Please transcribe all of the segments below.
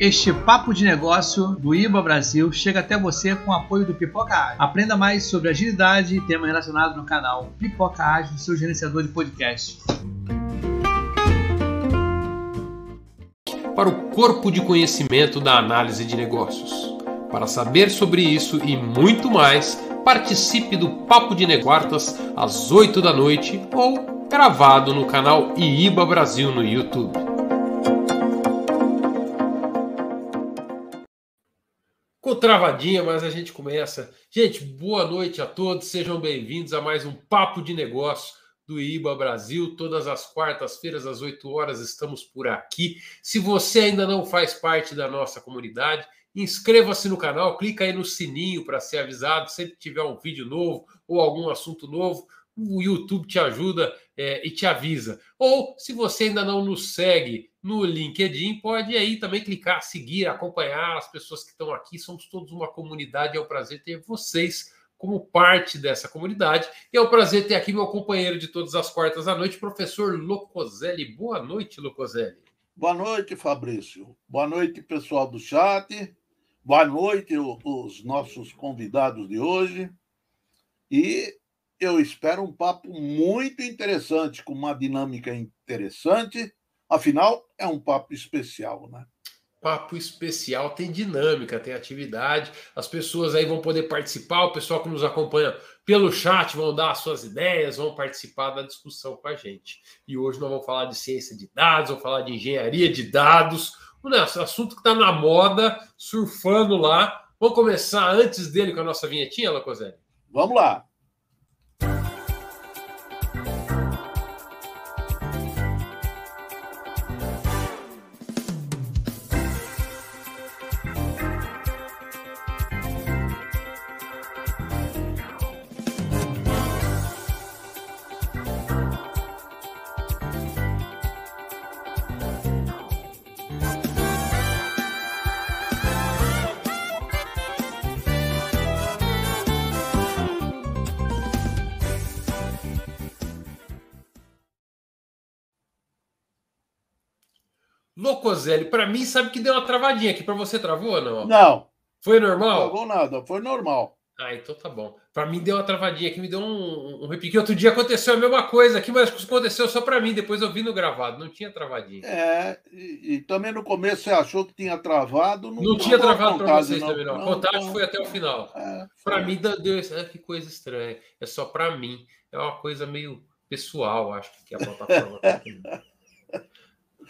Este papo de negócio do IBA Brasil chega até você com o apoio do Pipoca Ágil. Aprenda mais sobre agilidade e temas relacionados no canal Pipoca Ágil, seu gerenciador de podcast. Para o corpo de conhecimento da análise de negócios. Para saber sobre isso e muito mais, participe do Papo de Negócios às 8 da noite ou gravado no canal IIBA Brasil no YouTube. Travadinha, mas a gente começa. Gente, boa noite a todos, sejam bem-vindos a mais um Papo de Negócio do IBA Brasil. Todas as quartas-feiras, às 8 horas, estamos por aqui. Se você ainda não faz parte da nossa comunidade, inscreva-se no canal, clica aí no sininho para ser avisado sempre que tiver um vídeo novo ou algum assunto novo. O YouTube te ajuda é, e te avisa. Ou, se você ainda não nos segue no LinkedIn, pode aí também clicar, seguir, acompanhar as pessoas que estão aqui. Somos todos uma comunidade, é um prazer ter vocês como parte dessa comunidade. E é um prazer ter aqui meu companheiro de todas as quartas à noite, professor Locoselli. Boa noite, Locoselli. Boa noite, Fabrício. Boa noite, pessoal do chat. Boa noite, os nossos convidados de hoje. E eu espero um papo muito interessante, com uma dinâmica interessante Afinal, é um papo especial, né? Papo especial, tem dinâmica, tem atividade, as pessoas aí vão poder participar, o pessoal que nos acompanha pelo chat vão dar suas ideias, vão participar da discussão com a gente. E hoje nós vamos falar de ciência de dados, vamos falar de engenharia de dados, um assunto que está na moda, surfando lá. Vamos começar antes dele com a nossa vinhetinha, Lacoselli? Vamos lá. Locoselli, para mim, sabe que deu uma travadinha aqui. Para você travou ou não? Não. Foi normal? Não travou nada, foi normal. Ah, então tá bom. Para mim deu uma travadinha aqui, me deu um, um repique. Outro dia aconteceu a mesma coisa aqui, mas aconteceu só para mim. Depois eu vi no gravado, não tinha travadinha. É, e, e, também no começo você achou que tinha travado. Não, não tinha travado para vocês não. também, não. A contagem não, foi até o final. É, para mim deu isso. É, que coisa estranha. É só para mim. É uma coisa meio pessoal, acho que a plataforma.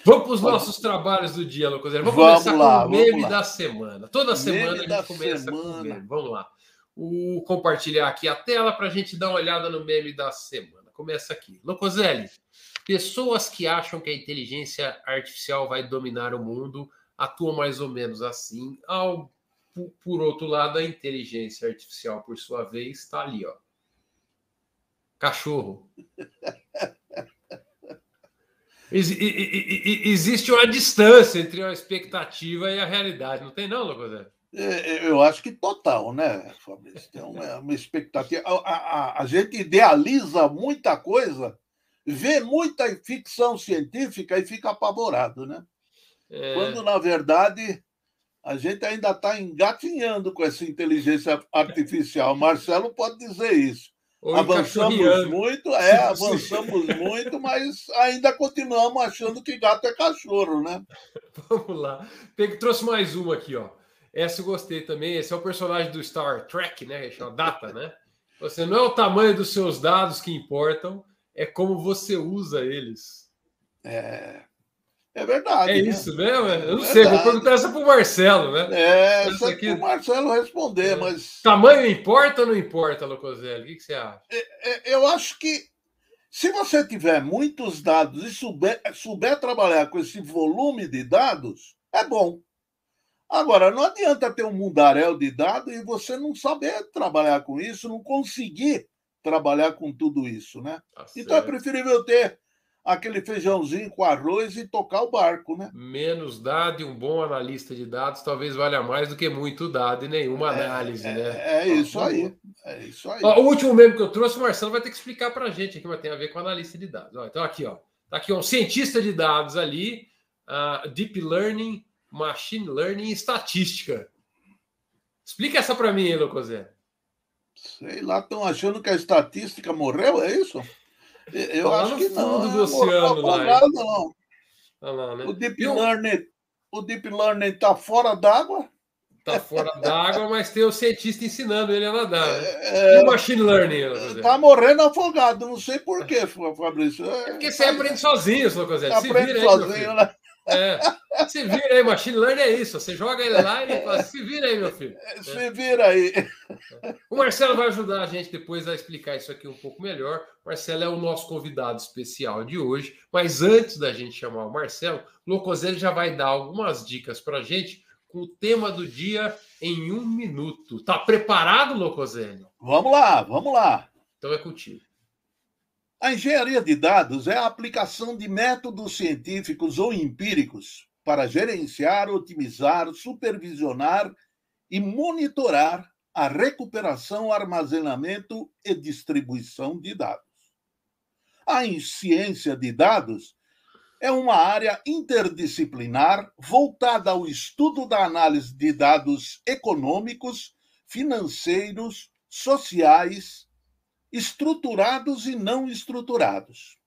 Vamos para os nossos trabalhos do dia, Lucas. Vamos, vamos começar lá, com o meme da semana. Toda semana meme a gente começa semana. com o meme. Vamos lá. O compartilhar aqui a tela para a gente dar uma olhada no meme da semana. Começa aqui. Locoselli, pessoas que acham que a inteligência artificial vai dominar o mundo atuam mais ou menos assim. Ao, por outro lado, a inteligência artificial, por sua vez, está ali, ó. Cachorro. existe uma distância entre a expectativa e a realidade, não tem não, Lucas? É, é, eu acho que total, né, Fabrício? Tem uma, uma expectativa. A, a, a, gente idealiza muita coisa, vê muita ficção científica e fica apavorado, né? É... Quando, na verdade, a gente ainda está engatinhando com essa inteligência artificial. Marcelo pode dizer isso. Ou avançamos muito, é, avançamos muito, mas ainda continuamos achando que gato é cachorro, né? Vamos lá. Tem, trouxe mais uma aqui, ó. Essa eu gostei também. Esse é o personagem do Star Trek, né? Chama Data, né? Você não é o tamanho dos seus dados que importam, é como você usa eles. É. É verdade. É né? isso mesmo? Eu não é sei, vou perguntar essa para o Marcelo, né? É, essa aqui... para o Marcelo responder, é. mas. Tamanho importa ou não importa, Locoselli? O que, que você acha? É, é, eu acho que se você tiver muitos dados e souber, souber trabalhar com esse volume de dados, é bom. Agora, não adianta ter um mundaréu de dados e você não saber trabalhar com isso, não conseguir trabalhar com tudo isso, né? Tá então é preferível ter aquele feijãozinho com arroz e tocar o barco, né? Menos dado e um bom analista de dados talvez valha mais do que muito dado e nenhuma é, análise, é, né? É, isso aí. É isso aí. Ó, o último meme que eu trouxe, o Marcelo vai ter que explicar para a gente aqui, mas tem a ver com analista de dados. Ó, então, aqui, ó. Tá aqui um cientista de dados ali, uh, Deep Learning Machine Learning e Estatística. Explica essa para mim, Locozé. Sei lá, estão achando que a estatística morreu, é isso? Eu Tá acho que não. do é, oceano lá, hein? não. Olha lá, né? O Deep E o- Learning, o Deep Learning está fora d'água. Tá fora d'água, mas tem o cientista ensinando ele a nadar. Né? É, E o Machine Learning, Locozé? Tá morrendo afogado, não sei por quê, Fabrício. É, Porque você aprende sozinho, Locozé. Se aprende vira aí, sozinho, né? É. Se vira aí, Machine Learning é isso. Você joga ele lá e ele fala, se vira aí, meu filho. Se vira aí. O Marcelo vai ajudar a gente depois a explicar isso aqui um pouco melhor. Marcelo é o nosso convidado especial de hoje. Mas antes da gente chamar o Marcelo, o Locoselli já vai dar algumas dicas para a gente com o tema do dia em um minuto. Tá preparado, Locoselli? Vamos lá, vamos lá. Então é contigo. A engenharia de dados é a aplicação de métodos científicos ou empíricos para gerenciar, otimizar, supervisionar e monitorar a recuperação, armazenamento e distribuição de dados. A ciência de dados é uma área interdisciplinar voltada ao estudo da análise de dados econômicos, financeiros, sociais, estruturados e não estruturados,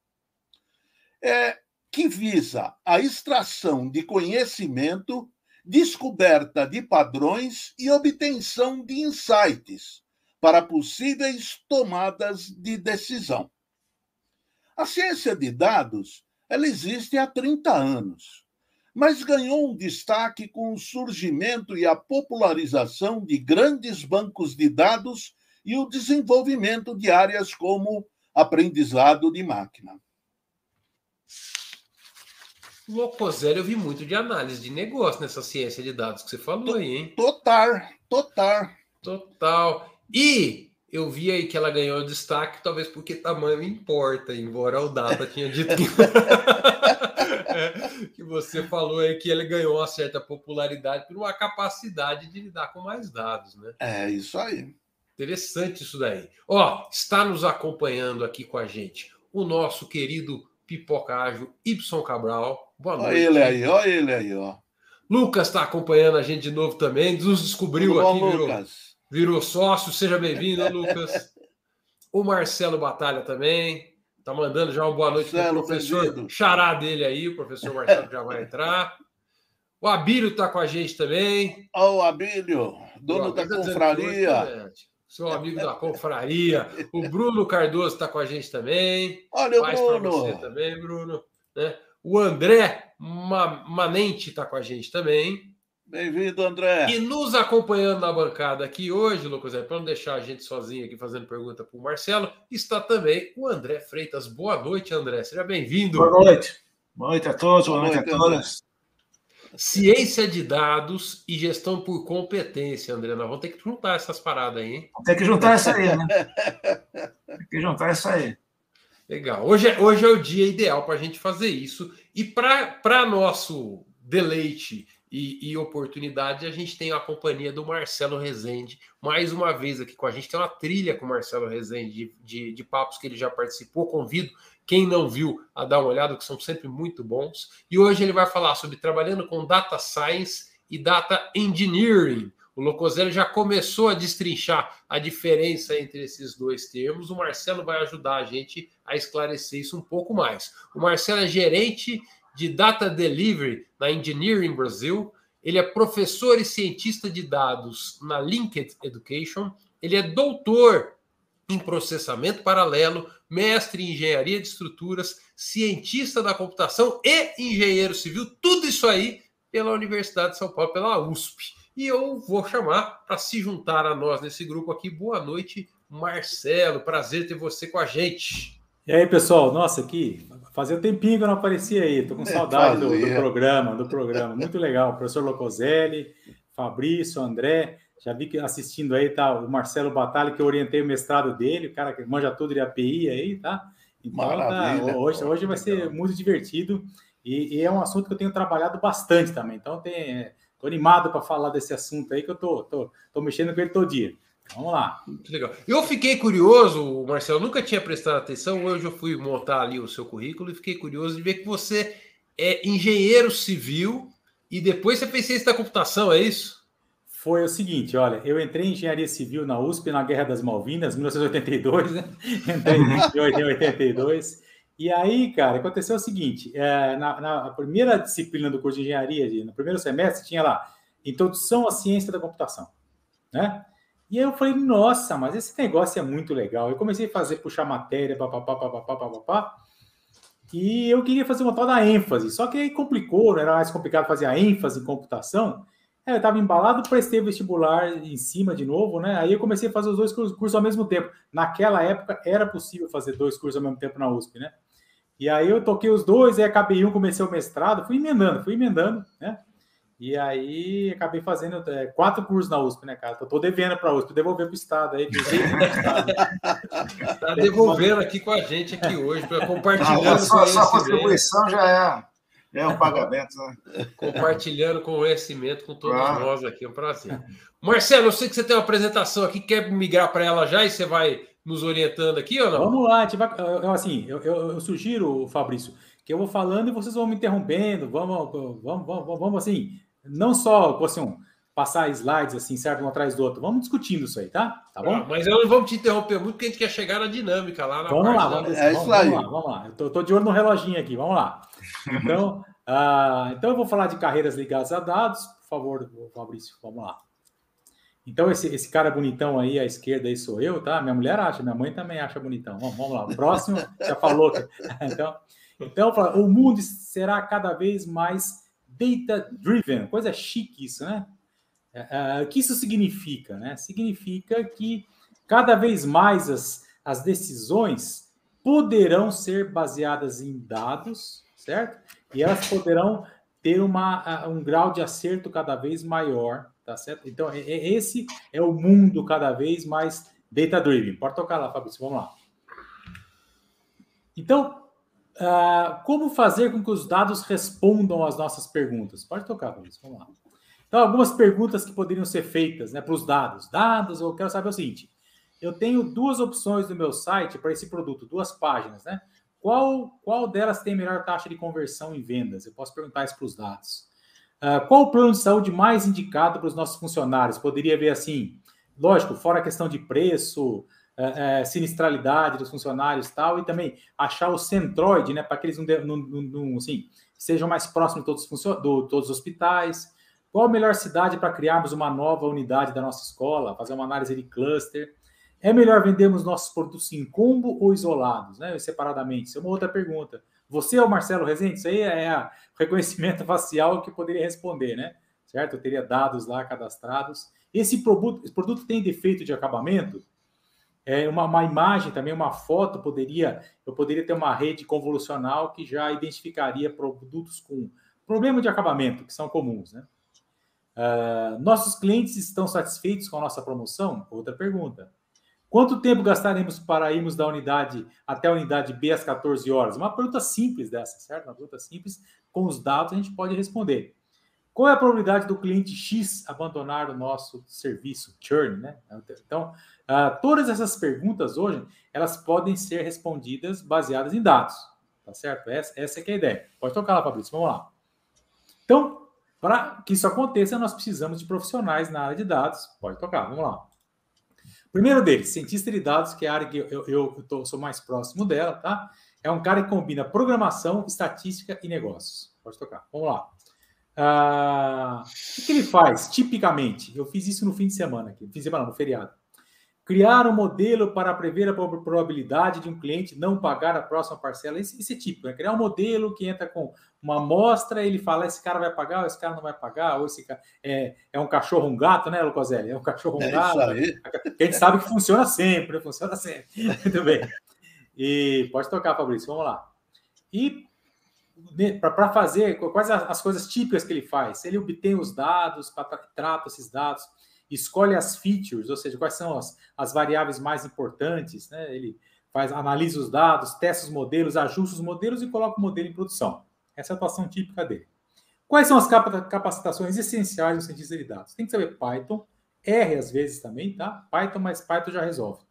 é, que visa a extração de conhecimento, descoberta de padrões e obtenção de insights para possíveis tomadas de decisão. A ciência de dados ela existe há 30 anos, mas ganhou um destaque com o surgimento e a popularização de grandes bancos de dados e o desenvolvimento de áreas como aprendizado de máquina. Locoselli, eu vi muito de análise de negócio nessa ciência de dados que você falou aí, hein? Total, total. Total. E eu vi aí que ela ganhou destaque, talvez porque tamanho importa, embora o Data tinha dito que... É, que você falou aí que ele ganhou uma certa popularidade por uma capacidade de lidar com mais dados, né? É isso aí. Interessante isso daí. Ó, está nos acompanhando aqui com a gente o nosso querido Pipoca Ágil Y Cabral. Boa noite. Olha ele aí, olha ele aí, ó. Lucas está acompanhando a gente de novo também, nos descobriu Tudo aqui, bom, virou, Lucas? Virou sócio. Seja bem-vindo, Lucas. O Marcelo Batalha também. Tá mandando já uma boa noite para Marcelo, o professor. Xará dele aí, o professor Marcelo já vai entrar. O Abílio está com a gente também. Olha o Abílio, dono O da hoje confraria. Seu amigo da confraria. O Bruno Cardoso está com a gente também. Olha o Paz para você Bruno. também, Bruno. né? O André Ma- Manente está com a gente também. Bem-vindo, André. E nos acompanhando na bancada aqui hoje, Lucas, para não deixar a gente sozinho aqui fazendo pergunta para o Marcelo, está também o André Freitas. Boa noite, André. Seja bem-vindo. Boa noite. Boa noite a todos, boa, noite, a todas. Ciência de dados e gestão por competência, André. Nós vamos ter que juntar essas paradas aí, hein? Tem que juntar essa aí, né? Tem que juntar essa aí. Legal. Hoje é, hoje é o dia ideal para a gente fazer isso. E para nosso deleite e, e oportunidade, a gente tem a companhia do Marcelo Rezende, mais uma vez aqui com a gente. Tem uma trilha com o Marcelo Rezende de, de, de papos que ele já participou. Convido quem não viu a dar uma olhada, que são sempre muito bons. E hoje ele vai falar sobre trabalhando com data science e data engineering. O Locoselli já começou a destrinchar a diferença entre esses dois termos. O Marcelo vai ajudar a gente a esclarecer isso um pouco mais. O Marcelo é gerente de Data Delivery na Engineering Brasil. Ele é professor e cientista de dados na Linked Education. Ele é doutor em processamento paralelo, mestre em engenharia de estruturas, cientista da computação e engenheiro civil. Tudo isso aí pela Universidade de São Paulo, pela USP. E eu vou chamar para se juntar a nós nesse grupo aqui. Boa noite, Marcelo. Prazer ter você com a gente. E aí, pessoal? Nossa, aqui fazia um tempinho que eu não aparecia aí. Tô com saudade do, do programa, do programa. Muito legal. Professor Locoselli, Fabrício, André. Já vi que assistindo aí tá o Marcelo Batalha, que eu orientei o mestrado dele, o cara que manja tudo de API aí, tá? Então, tá, hoje, hoje vai ser muito divertido e, e é um assunto que eu tenho trabalhado bastante também. Então, tem, tô animado para falar desse assunto aí, que eu tô, tô, tô mexendo com ele todo dia. Vamos lá. Muito legal. Eu fiquei curioso, Marcelo, nunca tinha prestado atenção. Hoje eu fui montar ali o seu currículo e fiquei curioso de ver que você é engenheiro civil E depois você fez ciência da computação, é isso? Foi o seguinte, olha, eu entrei em engenharia civil na USP na Guerra das Malvinas, 1982, né? Entrei em 82. E aí, cara, aconteceu o seguinte: é, na, na, primeira disciplina do curso de engenharia, no primeiro semestre, tinha lá Introdução à Ciência da Computação, né? E aí eu falei, nossa, mas esse negócio é muito legal. Eu comecei a fazer, puxar matéria, papapá, papapá, papapá, e eu queria fazer uma tal da ênfase, só que aí complicou, não era mais complicado fazer a ênfase em computação. É, eu estava embalado, prestei vestibular em cima de novo, né? Aí eu comecei a fazer os dois cursos ao mesmo tempo. Naquela época era possível fazer dois cursos ao mesmo tempo na USP, né? E aí eu toquei os dois, aí acabei um, comecei o mestrado, fui emendando, fui emendando, né? E aí acabei fazendo é, quatro cursos na USP, né, cara? Tô, tô devendo para a USP, devolver para o Estado aí. Está devolvendo aqui com a gente aqui hoje, para compartilhando. Ah, sua, sua contribuição já é, é um pagamento, né? Compartilhando conhecimento com todos ah. nós aqui, é um prazer. Marcelo, eu sei que você tem uma apresentação aqui, quer migrar para ela já e você vai nos orientando aqui ou não? Vamos lá, vai, assim, eu, eu, eu sugiro, Fabrício, que eu vou falando e vocês vão me interrompendo, vamos, vamos, vamos, vamos assim, não só assim, passar slides assim, certo, um atrás do outro. Vamos discutindo isso aí, tá? Tá bom? Ah, mas eu não vamos te interromper muito, porque a gente quer chegar na dinâmica lá na vamos lá, vamos, é vamos, vamos, lá, vamos lá. Eu tô, tô, de olho no reloginho aqui, vamos lá. Então, uh, então eu vou falar de carreiras ligadas a dados, por favor, Fabrício, vamos lá. Então, esse, esse cara bonitão aí à esquerda aí sou eu, tá? Minha mulher acha, minha mãe também acha bonitão. Vamos, vamos lá. O próximo já falou. Então, então, o mundo será cada vez mais data-driven, coisa chique isso, né? É, é, o que isso significa? Né? Significa que cada vez mais as, as decisões poderão ser baseadas em dados, certo? E elas poderão ter uma, um grau de acerto cada vez maior, tá certo? Então, é, esse é o mundo cada vez mais data-driven. Pode tocar lá, Fabrício, vamos lá. Então, Uh, como fazer com que os dados respondam às nossas perguntas? Pode tocar, Luiz, vamos lá. Então, algumas perguntas que poderiam ser feitas né, para os dados. Dados, eu quero saber o seguinte: eu tenho duas opções no meu site para esse produto, duas páginas, né? Qual, qual delas tem melhor taxa de conversão em vendas? Eu posso perguntar isso para os dados. Uh, qual o plano de saúde mais indicado para os nossos funcionários? Poderia ver assim, lógico, fora a questão de preço, é, é, sinistralidade dos funcionários e tal, e também achar o centroide, né, para que eles não, não, não, assim, sejam mais próximos de todos os, do, todos os hospitais. Qual a melhor cidade para criarmos uma nova unidade da nossa escola, fazer uma análise de cluster? É melhor vendermos nossos produtos em combo ou isolados, né, separadamente? Isso é uma outra pergunta. Você é o Marcelo Rezende? Isso aí é o reconhecimento facial que poderia responder, né? Certo? Eu teria dados lá cadastrados. Esse produto, esse produto tem defeito de acabamento? É uma, uma, imagem também, uma foto poderia, eu poderia ter uma rede convolucional que já identificaria produtos com problema de acabamento, que são comuns, né? Uh, nossos clientes estão satisfeitos com a nossa promoção? Outra pergunta. Quanto tempo gastaremos para irmos da unidade até a unidade B às 14 horas? Uma pergunta simples dessa, certo? Uma pergunta simples, com os dados a gente pode responder. Qual é a probabilidade do cliente X abandonar o nosso serviço, churn, né? Então, uh, todas essas perguntas hoje, elas podem ser respondidas baseadas em dados, tá certo? Essa, essa é, é a ideia. Pode tocar lá, Fabrício, vamos lá. Então, para que isso aconteça, nós precisamos de profissionais na área de dados. Pode tocar, vamos lá. primeiro deles, cientista de dados, que é a área que eu, eu, eu tô, sou mais próximo dela, tá? É um cara que combina programação, estatística e negócios. Pode tocar, vamos lá. Ah, o que ele faz, tipicamente? Eu fiz isso no fim de semana, aqui, fim de semana, no feriado. Criar um modelo para prever a probabilidade de um cliente não pagar a próxima parcela. Isso, isso é típico, né? Criar um modelo que entra com uma amostra, ele fala: esse cara vai pagar, ou esse cara não vai pagar, ou esse cara é, é um cachorro, um gato, né, Lucoselli? É um cachorro, um é gato. a gente sabe que funciona sempre, funciona sempre. Muito bem. E pode tocar, Fabrício, vamos lá. E para fazer quais as coisas típicas que ele faz. Ele obtém os dados, trata esses dados, escolhe as features, ou seja, quais são as, as variáveis mais importantes, né? Ele faz, analisa os dados, testa os modelos, ajusta os modelos e coloca o modelo em produção. Essa é a atuação típica dele. Quais são as capacitações essenciais do cientista de dados? Tem que saber Python, R às vezes também, tá? Python, mas Python já resolve.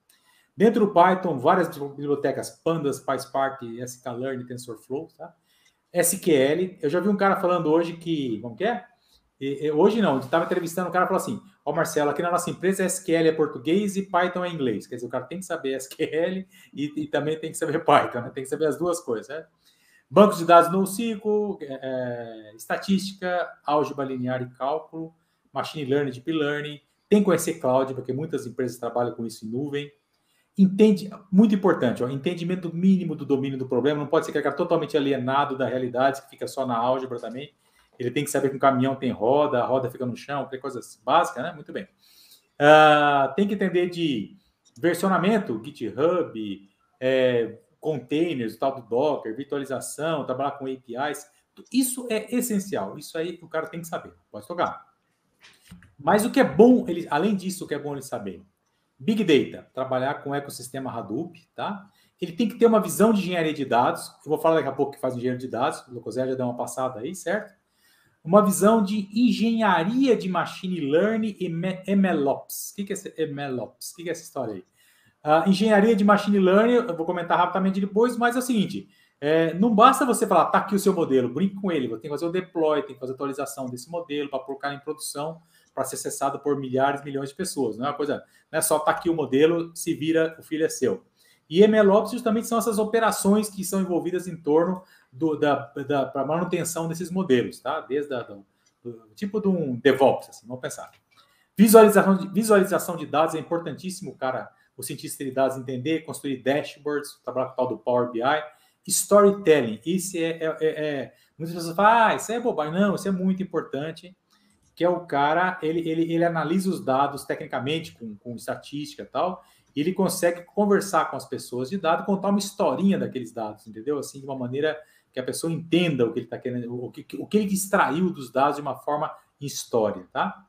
Dentro do Python, várias bibliotecas, Pandas, PySpark, sklearn, TensorFlow, tá? SQL. Eu já vi um cara falando hoje que, como que é? E, hoje não, estava entrevistando o cara e falou assim: Ó, Marcelo, aqui na nossa empresa SQL é português e Python é inglês. Quer dizer, o cara tem que saber SQL e, e também tem que saber Python, né? tem que saber as duas coisas. Né? Bancos de dados NoSQL, é, é, estatística, álgebra linear e cálculo, machine learning, deep learning, tem que conhecer cloud, porque muitas empresas trabalham com isso em nuvem. Entende, muito importante, ó, entendimento mínimo do domínio do problema, não pode ser que cara totalmente alienado da realidade, que fica só na álgebra também. Ele tem que saber que um caminhão tem roda, a roda fica no chão, que coisa básica, né? Muito bem. Uh, tem que entender de versionamento, GitHub, é, containers, tal do Docker, virtualização, trabalhar com APIs. Isso é essencial. Isso aí o cara tem que saber. Pode tocar. Mas o que é bom, ele, além disso, o que é bom ele saber? Big Data, trabalhar com o ecossistema Hadoop, tá? Ele tem que ter uma visão de engenharia de dados. Eu vou falar daqui a pouco que faz engenharia de dados. O Locosé já deu uma passada aí, certo? Uma visão de engenharia de machine learning e MLOps. O que é esse MLOps? O que é essa história aí? Uh, engenharia de machine learning, eu vou comentar rapidamente depois, mas é o seguinte: é, não basta você falar, tá aqui o seu modelo, brinque com ele, tem que fazer o deploy, tem que fazer atualização desse modelo para colocar em produção para ser acessado por milhares, milhões de pessoas. Não é uma coisa, não é só tá aqui o modelo, se vira, o filho é seu. E MLOps justamente são essas operações que são envolvidas em torno do, da, da para manutenção desses modelos, tá? Desde a, do, do, tipo de um DevOps, assim, vamos pensar. Visualização de, visualização de dados é importantíssimo, cara, o cientista de dados entender, construir dashboards, trabalhar com o tal do Power BI. Storytelling, isso é, é, é, é muitas pessoas falam, ah, isso é bobagem. Não, isso é muito importante que é o cara, ele, ele, ele analisa os dados tecnicamente, com, com estatística e tal, e ele consegue conversar com as pessoas de dados, contar uma historinha daqueles dados, entendeu? Assim, de uma maneira que a pessoa entenda o que ele está querendo, o que, o que ele extraiu dos dados de uma forma em história, tá?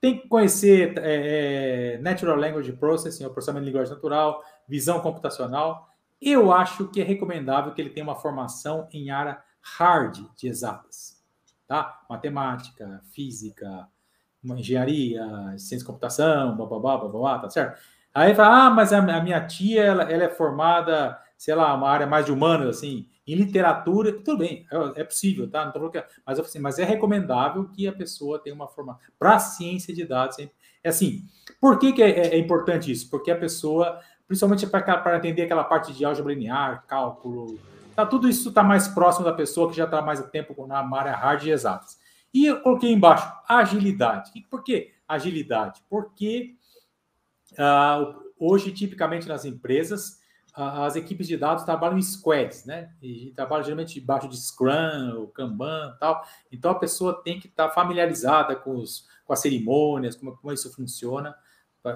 Tem que conhecer é, é Natural Language Processing, o processamento de linguagem natural, visão computacional. Eu acho que é recomendável que ele tenha uma formação em área hard de exatas tá? Matemática, física, engenharia, ciência de computação, bababá, bababá, tá certo? Aí fala, ah, mas a, a minha tia, ela, ela, é formada, sei lá, uma área mais de humanas, assim, em literatura, tudo bem, é, é possível, tá? Não tô falando que é, mas, assim, mas é recomendável que a pessoa tenha uma formação para ciência de dados. É assim, por que, que é, é, é importante isso? Porque a pessoa, principalmente para entender aquela parte de álgebra linear, cálculo, Tá, tudo isso está mais próximo da pessoa que já está mais tempo na área hard e exatas. E eu coloquei embaixo agilidade. Por que agilidade? Porque uh, hoje, tipicamente nas empresas, uh, as equipes de dados trabalham em squads, né? E trabalham geralmente debaixo de Scrum, ou Kanban tal. Então a pessoa tem que estar tá familiarizada com, os, com as cerimônias, como, como isso funciona.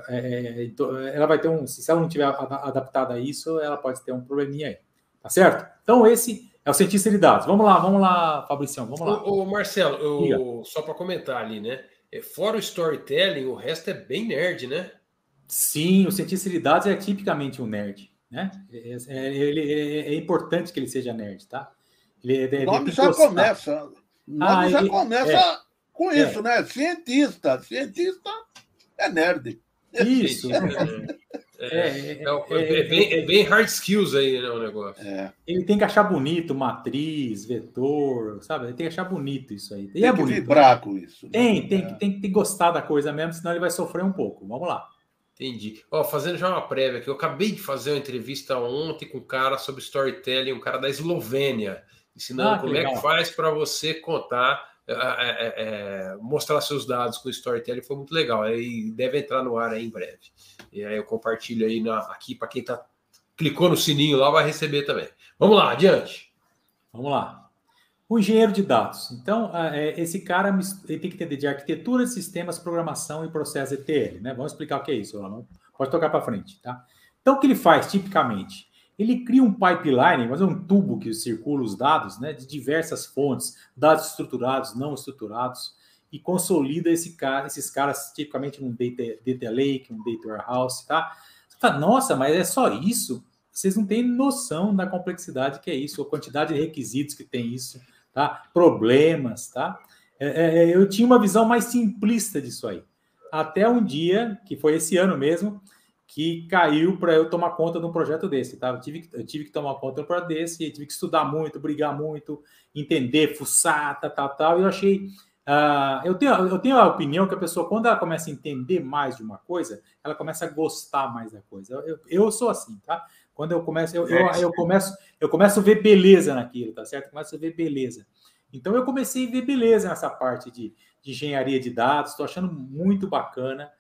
É, é então, ela vai ter um. Se ela não tiver adaptada a isso, ela pode ter um probleminha aí. Tá certo? Então, esse é o cientista de dados. Vamos lá, vamos lá, Fabricião, vamos lá. Ô, ô Marcelo, eu, só para comentar ali, né? É, fora o storytelling, o resto é bem nerd, né? Sim, o cientista de dados é tipicamente um nerd, né? É, é, ele, é, é importante que ele seja nerd, tá? Ele, o nome já gostar. começa. O nome ah, já ele, começa é, com isso, né? Cientista. Cientista é nerd. Isso. É, é, é, é, bem, é, bem, hard skills aí, né, o negócio. Ele tem que achar bonito matriz, vetor, sabe? Ele tem que achar bonito isso aí. E tem é bonito. vibrar com isso. Né? Tem, tem, tem, tem que gostar da coisa mesmo, senão ele vai sofrer um pouco. Vamos lá. Entendi. Ó, fazendo já uma prévia aqui, eu acabei de fazer uma entrevista ontem com um cara sobre storytelling, um cara da Eslovênia, ensinando ah, como legal. é que faz para você contar é, é, é, mostrar seus dados com o storytelling foi muito legal. Aí deve entrar no ar aí em breve. E aí eu compartilho aí na, aqui para quem tá clicou no sininho lá vai receber também. Vamos lá, adiante. Vamos lá. O engenheiro de dados. Então, é, esse cara ele tem que entender de arquitetura sistemas, programação e processo ETL, né? Vamos explicar o que é isso. Pode tocar para frente, tá? Então, o que ele faz tipicamente? ele cria um pipeline, mas é um tubo que circula os dados, né, de diversas fontes, dados estruturados, não estruturados, e consolida esse cara, esses caras tipicamente num data, data lake, um data warehouse, tá? Você fala, nossa, mas é só isso? Vocês não têm noção da complexidade que é isso, a quantidade de requisitos que tem isso, tá? Problemas, tá? É, é, é eu tinha uma visão mais simplista disso aí. Até um dia, que foi esse ano mesmo, que caiu para eu tomar conta de um projeto desse, tá? Eu tive, eu tive que tomar conta de um projeto desse, tive que estudar muito, brigar muito, entender, fuçar, tal, tal, tal. E eu achei Uh, eu, tenho, eu tenho a opinião que a pessoa, quando ela começa a entender mais de uma coisa, ela começa a gostar mais da coisa. Eu, eu, sou assim, tá? Quando eu começo, eu, eu, eu, começo, eu começo a ver beleza naquilo, tá certo? Eu começo a ver beleza. Então eu comecei a ver beleza nessa parte de, de engenharia de dados, estou achando muito bacana.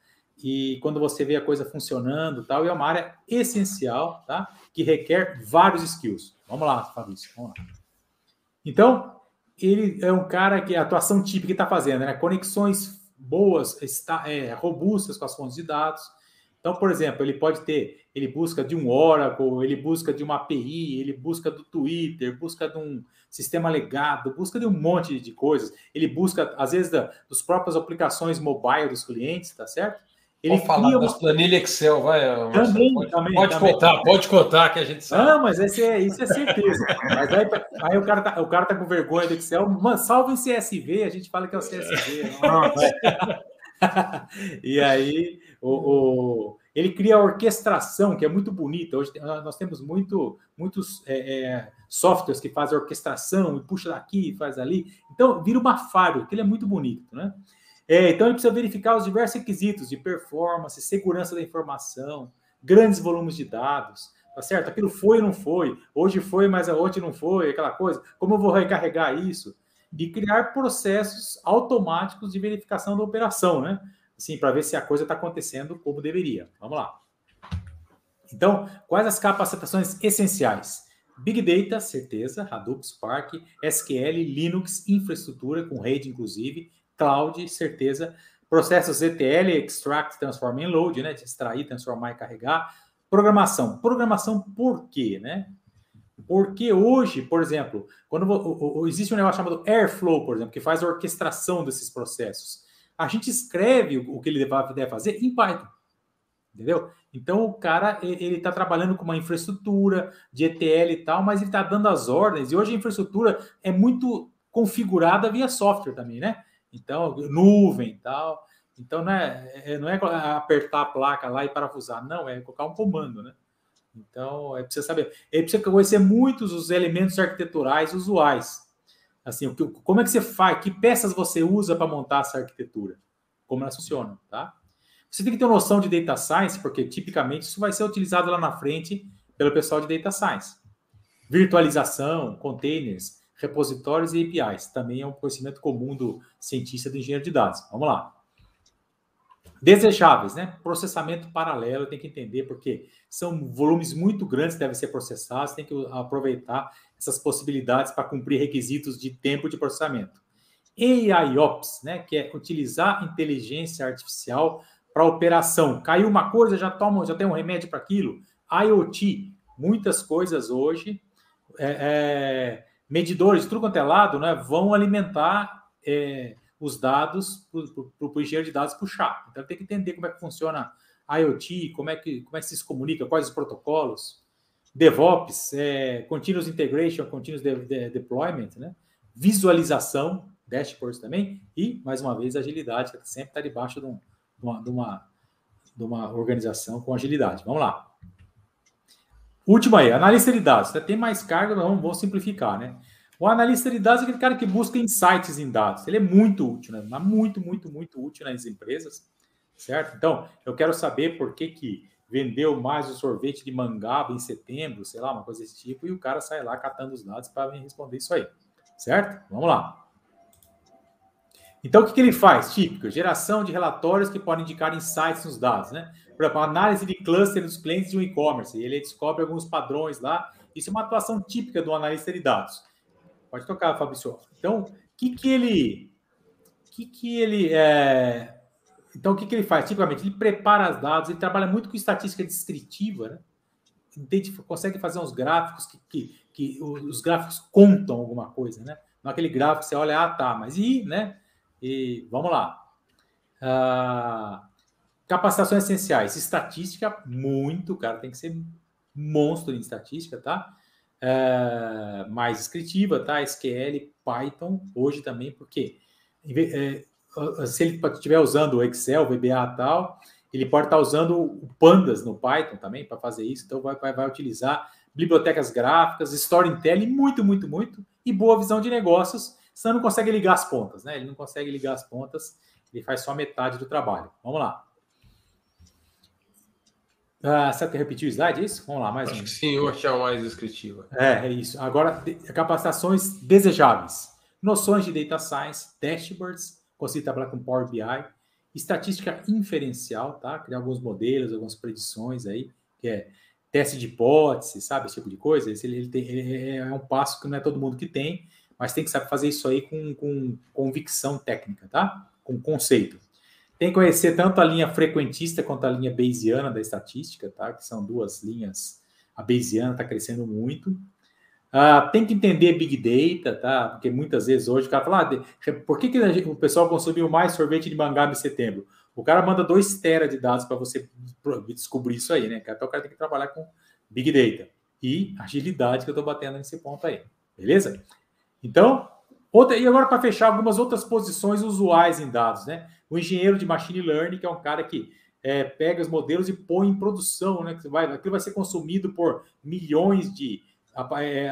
E quando você vê a coisa funcionando, tal, é uma área essencial, tá? Que requer vários skills. Vamos lá, Fabrício, vamos lá. Então, ele é um cara que a atuação típica está fazendo, né? Conexões boas, está, é, robustas com as fontes de dados. Então, por exemplo, ele pode ter, ele busca de um Oracle, ele busca de uma API, ele busca do Twitter, busca de um sistema legado, busca de um monte de coisas. Ele busca, às vezes, da, dos próprias aplicações mobile dos clientes, tá certo? Ele Vamos falar uma... das planilhas Excel, vai. Também, pode, também. Pode também. contar, pode contar que a gente sabe. Não, mas esse é, isso é certeza. mas aí, aí, o, cara tá, o cara tá com vergonha do Excel. Mano, salve o CSV, a gente fala que é o CSV. e aí, o, o, ele cria a orquestração, que é muito bonita. Hoje nós temos muito, muitos é, é, softwares que fazem orquestração e puxa daqui, faz ali. Então, vira uma falha, que ele é muito bonito, né? É, então ele precisa verificar os diversos requisitos de performance, segurança da informação, grandes volumes de dados, tá certo? Aquilo foi ou não foi, hoje foi, mas hoje não foi, aquela coisa. Como eu vou recarregar isso? E criar processos automáticos de verificação da operação, né? Assim, para ver se a coisa está acontecendo como deveria. Vamos lá. Então, quais as capacitações essenciais? Big Data, certeza, Hadoop, Spark, SQL, Linux, infraestrutura, com rede inclusive, cloud, certeza. Processos ETL, extract, transform em load, né? Extrair, transformar e carregar. Programação. Programação por quê, né? Porque hoje, por exemplo, quando existe um negócio chamado Airflow, por exemplo, que faz a orquestração desses processos, a gente escreve o que ele deve fazer em Python. Entendeu? Então o cara ele está trabalhando com uma infraestrutura de ETL e tal, mas ele está dando as ordens. E hoje a infraestrutura é muito configurada via software também, né? Então, nuvem e tal. Então, não é, é, não é apertar a placa lá e parafusar, não, é colocar um comando, né? Então, é preciso saber. É preciso conhecer muitos os elementos arquiteturais usuais. Assim, como é que você faz? Que peças você usa para montar essa arquitetura? Como elas funcionam, tá? Você tem que ter noção de data science, porque tipicamente isso vai ser utilizado lá na frente pelo pessoal de data science. Virtualização, containers, repositórios e APIs. Também é um conhecimento comum do cientista do engenheiro de dados. Vamos lá. Desejáveis, né? Processamento paralelo, tem que entender, porque são volumes muito grandes que devem ser processados, tem que aproveitar essas possibilidades para cumprir requisitos de tempo de processamento. AIOps, né? Que é utilizar inteligência artificial para operação. Caiu uma coisa, já toma, já tem um remédio para aquilo. IoT, muitas coisas hoje. É, é, medidores tudo quanto é lado né, vão alimentar é, os dados para o engenheiro de dados puxar. Então, tem que entender como é que funciona a IoT, como é que, como é que se comunica, quais os protocolos. DevOps, é, Continuous Integration, Continuous de, de, Deployment, né? visualização, dashboards também, e, mais uma vez, agilidade, que sempre está debaixo de, um, de, uma, de, uma, de uma organização com agilidade. Vamos lá. Último aí, analista de dados. Tem mais carga, vamos, vamos simplificar, né? O analista de dados é aquele cara que busca insights em dados. Ele é muito útil, né? Muito, muito, muito útil nas empresas, certo? Então, eu quero saber por que, que vendeu mais o sorvete de mangaba em setembro, sei lá, uma coisa desse tipo, e o cara sai lá catando os dados para me responder isso aí, certo? Vamos lá. Então, o que, que ele faz? Típico, geração de relatórios que podem indicar insights nos dados, né? Por exemplo, análise de cluster dos clientes de um e-commerce. Ele descobre alguns padrões lá. Isso é uma atuação típica do analista de dados. Pode tocar, Fabrício. Então, o que, que ele. que, que ele. É... Então, o que, que ele faz? Tipicamente, ele prepara os dados, ele trabalha muito com estatística descritiva, né? consegue fazer uns gráficos que, que, que os gráficos contam alguma coisa, né? Naquele gráfico você olha, ah, tá, mas e, né? E vamos lá. Ah, capacitações essenciais. Estatística, muito, cara, tem que ser monstro em estatística, tá? É, mais descritiva, tá? SQL, Python, hoje também, porque é, se ele estiver usando o Excel, VBA e tal, ele pode estar usando o Pandas no Python também para fazer isso, então vai, vai, vai utilizar bibliotecas gráficas, storytelling, muito, muito, muito, e boa visão de negócios senão não consegue ligar as pontas, né? Ele não consegue ligar as pontas, ele faz só metade do trabalho. Vamos lá. Ah, você quer repetir o slide? É isso? Vamos lá, mais Acho um. que sim, eu achei mais descritiva. É, é isso. Agora, capacitações desejáveis. Noções de data science, dashboards, conseguir trabalhar com Power BI, estatística inferencial, tá? Criar alguns modelos, algumas predições aí, que é teste de hipótese, sabe? Esse tipo de coisa. Esse, ele, tem, ele é um passo que não é todo mundo que tem, mas tem que saber fazer isso aí com, com convicção técnica, tá? Com conceito. Tem que conhecer tanto a linha frequentista quanto a linha bayesiana da estatística, tá? Que são duas linhas. A bayesiana está crescendo muito. Ah, tem que entender Big Data, tá? Porque muitas vezes hoje o cara fala, ah, por que, que gente- o pessoal consumiu mais sorvete de mangaba em setembro? O cara manda 2 tera de dados para você descobrir isso aí, né? Então o cara tem que trabalhar com Big Data e agilidade que eu estou batendo nesse ponto aí, beleza? Então, outra, e agora para fechar algumas outras posições usuais em dados, né? O engenheiro de machine learning, que é um cara que é, pega os modelos e põe em produção, né? Que vai, aquilo vai ser consumido por milhões de a- é,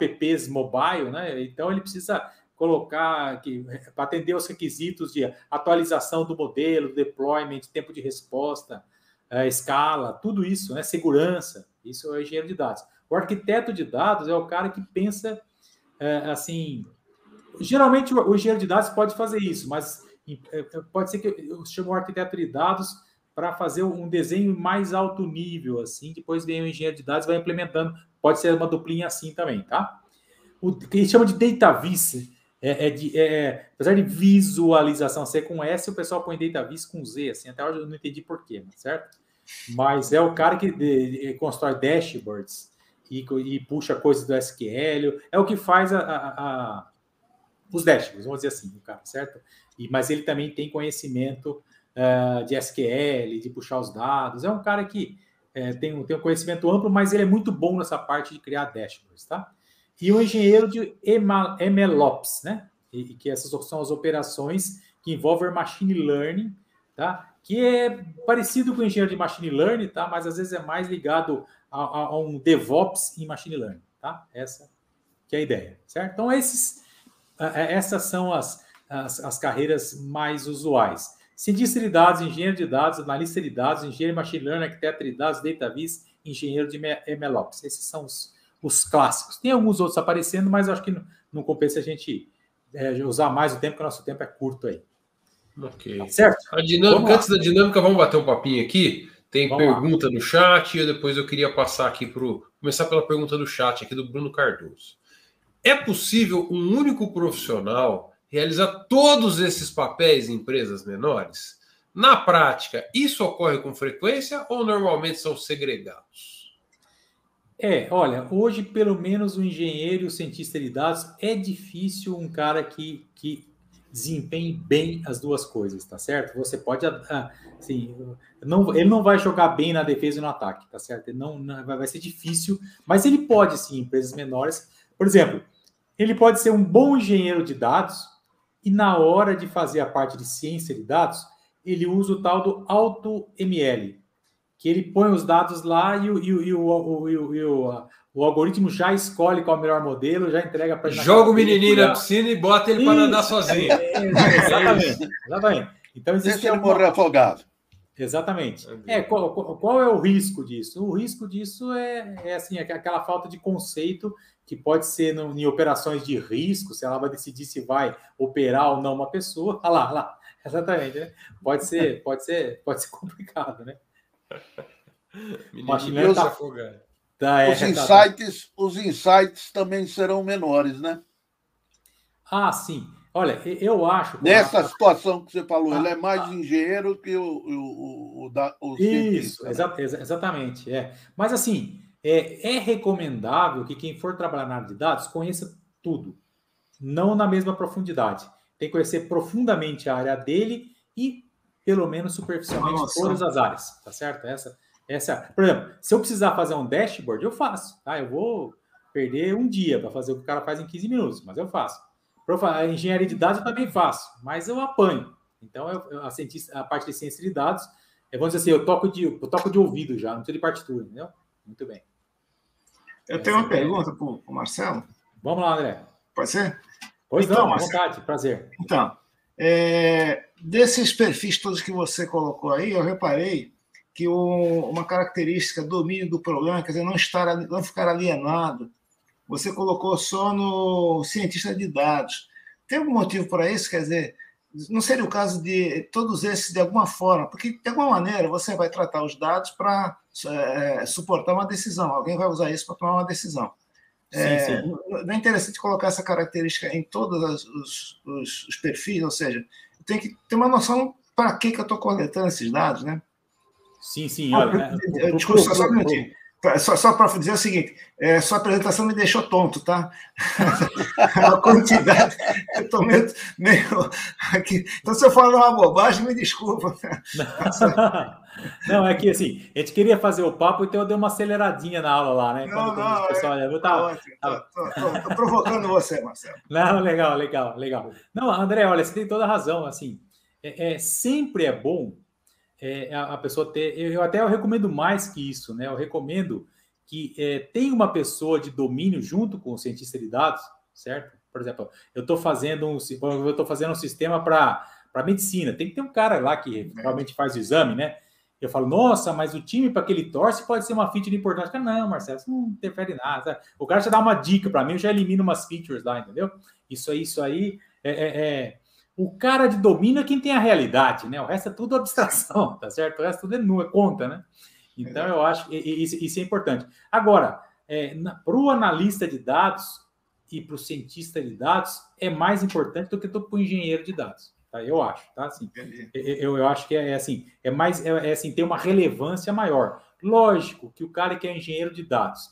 apps mobile, né? Então ele precisa colocar que para atender os requisitos de atualização do modelo, deployment, tempo de resposta, eh, escala, tudo isso, né? Segurança, isso é o engenheiro de dados. O arquiteto de dados é o cara que pensa eh, assim. Geralmente o engenheiro de dados pode fazer isso, mas pode ser que eu chamo o arquiteto de dados para fazer um desenho mais alto nível, assim. Depois vem o engenheiro de dados vai implementando. Pode ser uma duplinha assim também, tá? O que eles chamam de data é, é de, é, apesar de visualização ser com S, o pessoal põe data com Z, assim. Até hoje eu não entendi por quê, certo? Mas é o cara que de- de- constrói dashboards e, e puxa coisas do SQL. É o que faz a- a- os dashboards, vamos dizer assim, o cara, certo? E, mas ele também tem conhecimento ah, de SQL, de puxar os dados. É um cara que é, tem, um, tem um conhecimento amplo, mas ele é muito bom nessa parte de criar dashboards, tá? E o engenheiro de MLOps, né? E, e que essas são as operações que envolvem machine learning, tá? Que é parecido com o engenheiro de machine learning, tá? Mas às vezes é mais ligado a, a- a um DevOps em machine learning, tá? Essa que é a ideia, certo? Então esses, essas são as, as, as carreiras mais usuais. Cientista de dados, engenheiro de dados, analista de dados, engenheiro de machine learning, arquiteto de dados, database, engenheiro de MLOps. Esses são os, os clássicos. Tem alguns outros aparecendo, mas acho que não, não compensa a gente é, usar mais o tempo, porque o nosso tempo é curto aí. Ok. Tá certo? A dinâmica, Vamos lá. antes da dinâmica, vamos bater um papinho aqui. Tem Vamos lá. pergunta no chat, e depois eu queria passar aqui para Começar pela pergunta do chat aqui do Bruno Cardoso. É possível um único profissional realizar todos esses papéis em empresas menores? Na prática, isso ocorre com frequência ou normalmente são segregados? É, olha, hoje pelo menos o engenheiro e o cientista de dados é difícil um cara que, que desempenhe bem as duas coisas, tá certo? Você pode, ah, assim, não, ele não vai jogar bem na defesa e no ataque, tá certo? Ele não, não- vai ser difícil, mas ele pode sim, em empresas menores. Por exemplo, ele pode ser um bom engenheiro de dados e na hora de fazer a parte de ciência de dados, ele usa o tal do AutoML, que ele põe os dados lá e o, e o, e o, o, e o, e o- o algoritmo já escolhe qual é o melhor modelo, já entrega para Joga o menininho na piscina e bota ele para Isso. nadar sozinho. exatamente, exatamente. Então existe Deixa eu alguma- morrer afogado. Exatamente. É, qual, qual- qual é o risco disso? O risco disso é, é assim, é aquela falta de conceito que pode ser no- em operações de risco, se ela vai decidir se vai operar ou não uma pessoa. Ah lá, ah lá. Exatamente, né? Pode ser, pode ser, pode ser complicado, né? Se tá-. Tá, é, Os tá- insights, os insights também serão menores, né? Ah, sim. Olha, eu acho. Nessa situação que você falou, Ah, ele é mais ah. engenheiro que o, o, o, o, da- o Isso, né? exa- exa- exatamente. É. Mas assim, é, é recomendável que quem for trabalhar na área de dados conheça tudo, não na mesma profundidade. Tem que conhecer profundamente a área dele e, pelo menos superficialmente, Nossa. todas as áreas, tá certo? Essa, essa, por exemplo, se eu precisar fazer um dashboard, eu faço, tá? Eu vou perder um dia para fazer o que o cara faz em 15 minutos, mas eu faço. A engenharia de dados eu também faço, mas eu apanho. Então, eu, a, cientista, a parte de ciência de dados, é, vamos dizer assim, eu toco de, eu toco de ouvido já, não precisa de partitura, entendeu? Muito bem. Eu tenho uma pergunta para o Marcelo. Vamos lá, André. Pode ser? Pois Então, não, mas- vontade, prazer. Então, é, desses perfis todos que você colocou aí, eu reparei que o- uma característica domínio do problema, quer dizer, não, estar, não ficar alienado, você colocou só no cientista de dados. Tem algum motivo para isso? Quer dizer, não seria o caso de todos esses de alguma forma, porque de alguma maneira você vai tratar os dados para é, suportar uma decisão, alguém vai usar isso para tomar uma decisão. Sim, É, sim. não é interessante colocar essa característica em todos os, os- os perfis, ou seja, tenho que ter uma noção para que, que eu estou coletando esses dados, né? Sim, sim. Ah, Olha, pro- desculpa, só um minutinho. Só, só para dizer o seguinte, é, sua apresentação me deixou tonto, tá? a quantidade, eu estou meio, meio aqui. Então, se eu falar uma bobagem, me desculpa. Não, é que assim, a gente queria fazer o papo, então eu dei uma aceleradinha na aula lá, né? Não, Quando- não, pessoal, eu Tá tava-. Estou provocando você, Marcelo. Não, legal, legal, legal. Não, André, olha, você tem toda a razão. Assim, é, é- sempre é bom é, a, a pessoa ter. Eu, eu até eu recomendo mais que isso, né? Eu recomendo que é, tenha uma pessoa de domínio junto com o cientista de dados, certo? Por exemplo, eu estou fazendo um, eu estou fazendo um sistema para para medicina. Tem que ter um cara lá que realmente faz o exame, né? Eu falo, nossa, mas o time para que ele torce pode ser uma feature importante. Cara, não, Marcelo, isso não interfere em nada. sabe? O cara já dá uma dica para mim, eu já elimino umas features lá, entendeu? Isso aí, isso aí é, é- é- O cara de domínio é quem tem a realidade, né? O resto é tudo abstração, tá certo? O resto tudo é é conta, né? Então eu acho que isso, é importante. Agora, para o analista de dados e para o cientista de dados é mais importante do que para o engenheiro de dados. Tá? Eu acho, tá? Assim, eu, eu acho que é, assim, é mais, é, é assim, tem uma relevância maior. Lógico que o cara que é engenheiro de dados,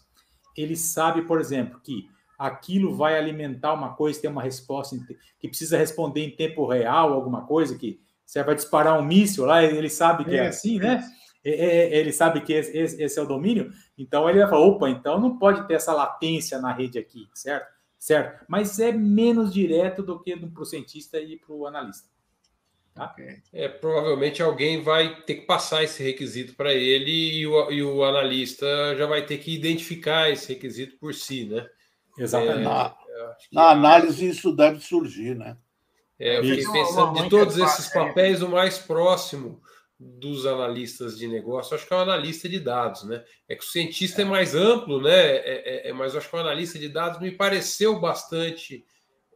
ele sabe, por exemplo, que aquilo vai alimentar uma coisa, tem uma resposta que precisa responder em tempo real, alguma coisa que você vai disparar um míssil lá, ele sabe que é Isso, assim, né? É, é, ele sabe que esse, esse- esse é o domínio, então ele vai falar, opa, então não pode ter essa latência na rede aqui, certo? Certo, mas é menos direto do que para o cientista e para o analista. É, provavelmente alguém vai ter que passar esse requisito para ele e o, e o analista já vai ter que identificar esse requisito por si, né? Exatamente. Na, na análise, isso deve surgir, né? É, eu fiquei pensando de todos interface esses aí. papéis, o mais próximo dos analistas de negócio, acho que é o analista de dados, né? É que o cientista é mais amplo, né? É, é- é- mas acho que o analista de dados me pareceu bastante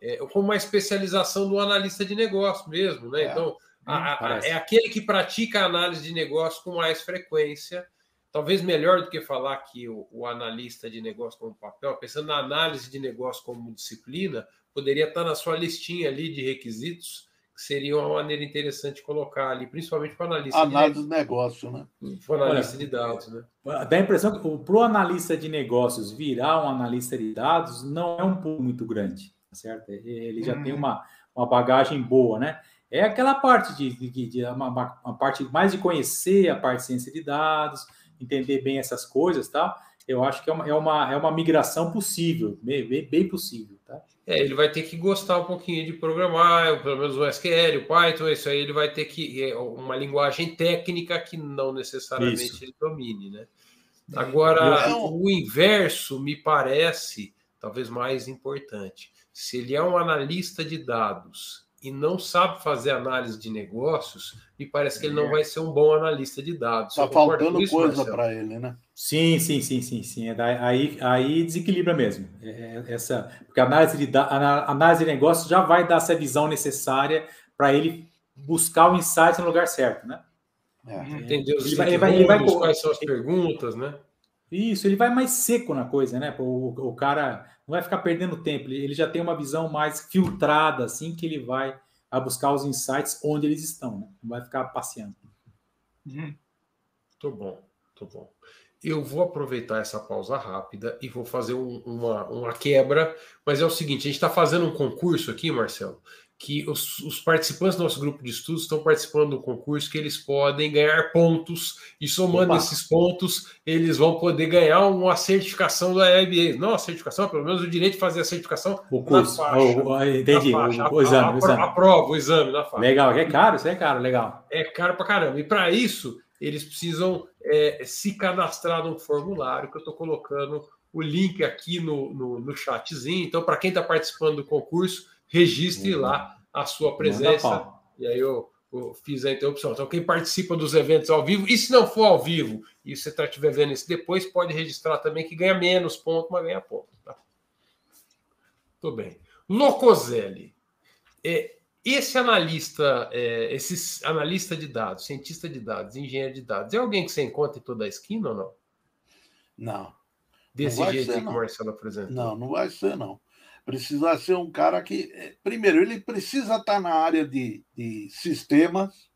é, como uma especialização do analista de negócio mesmo, né? É. Então, a- a- a- parece. é aquele que pratica a análise de negócio com mais frequência, talvez melhor do que falar que o, o analista de negócio como papel, pensando na análise de negócio como disciplina, poderia estar na sua listinha ali de requisitos, que seria uma maneira interessante de colocar ali, principalmente para o analista, Análise do negócio, né? de, pro analista de dados, né? Dá a impressão que para o analista de negócios virar um analista de dados não é um pulo muito grande, tá certo? Ele já tem uma, uma bagagem boa, né? É aquela parte de, de, de uma, uma- uma parte mais de conhecer a parte de ciência de dados, entender bem essas coisas, tá? Eu acho que é uma, é uma, é uma migração possível, bem, bem, possível, tá? É, ele vai ter que gostar um pouquinho de programar, pelo menos o SQL, o Python, isso aí ele vai ter que. É uma linguagem técnica que não necessariamente Isso. ele domine, né? Agora, Eu- o inverso me parece talvez mais importante. Se ele é um analista de dados e não sabe fazer análise de negócios, me parece que ele não vai ser um bom analista de dados. Está faltando isso, coisa para ele, né? Sim, sim, sim, sim, sim. É aí, aí desequilibra mesmo. É- é- essa, porque a análise de, a análise de negócio já vai dar essa visão necessária para ele buscar o insight no lugar certo, né? É. Entender os Ele vai- ele vai- ele vai- quais são as perguntas, né? Isso, ele vai mais seco na coisa, né? O, o cara não vai ficar perdendo tempo, ele já tem uma visão mais filtrada, assim, que ele vai a buscar os insights onde eles estão, né? Não vai ficar passeando. Uhum. Tô bom, tô bom. Eu vou aproveitar essa pausa rápida e vou fazer um- uma, uma quebra, mas é o seguinte: a gente está fazendo um concurso aqui, Marcelo, que os, os participantes do nosso grupo de estudos estão participando do concurso que eles podem ganhar pontos e somando Opa. esses pontos, eles vão poder ganhar uma certificação da EBA. Não a certificação, pelo menos o direito de fazer a certificação O na curso, faixa. o- o- entendi, na faixa. o, o exame, a, o a, exame. a prova, o exame na faixa Legal, é caro, isso é caro, legal. é caro pra caramba. E para isso, eles precisam é, se cadastrar num formulário que eu estou colocando o link aqui no, no, no chatzinho. Então, para quem está participando do concurso, registre lá a sua presença. E aí eu, eu, fiz a interrupção. Então, quem participa dos eventos ao vivo, e se não for ao vivo, e você está estiver vendo isso depois, pode registrar também que ganha menos ponto, mas ganha ponto. Tá? Tudo bem. Locoselli. É, esse analista, é, esse analista de dados, cientista de dados, engenheiro de dados, é alguém que você encontra em toda a esquina ou não? Não. Desse não jeito ser, que o Marcelo apresentou? Não, não vai ser, não. Precisa ser um cara que. É, primeiro, ele precisa estar na área de, de sistemas,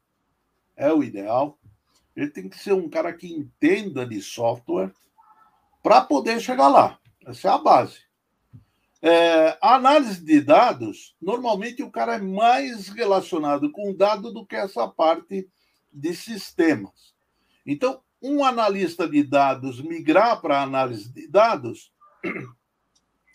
é o ideal. Ele tem que ser um cara que entenda de software para poder chegar lá. Essa é a base. É, a análise de dados, normalmente o cara é mais relacionado com dado do que essa parte de sistemas. Então, um analista de dados migrar para análise de dados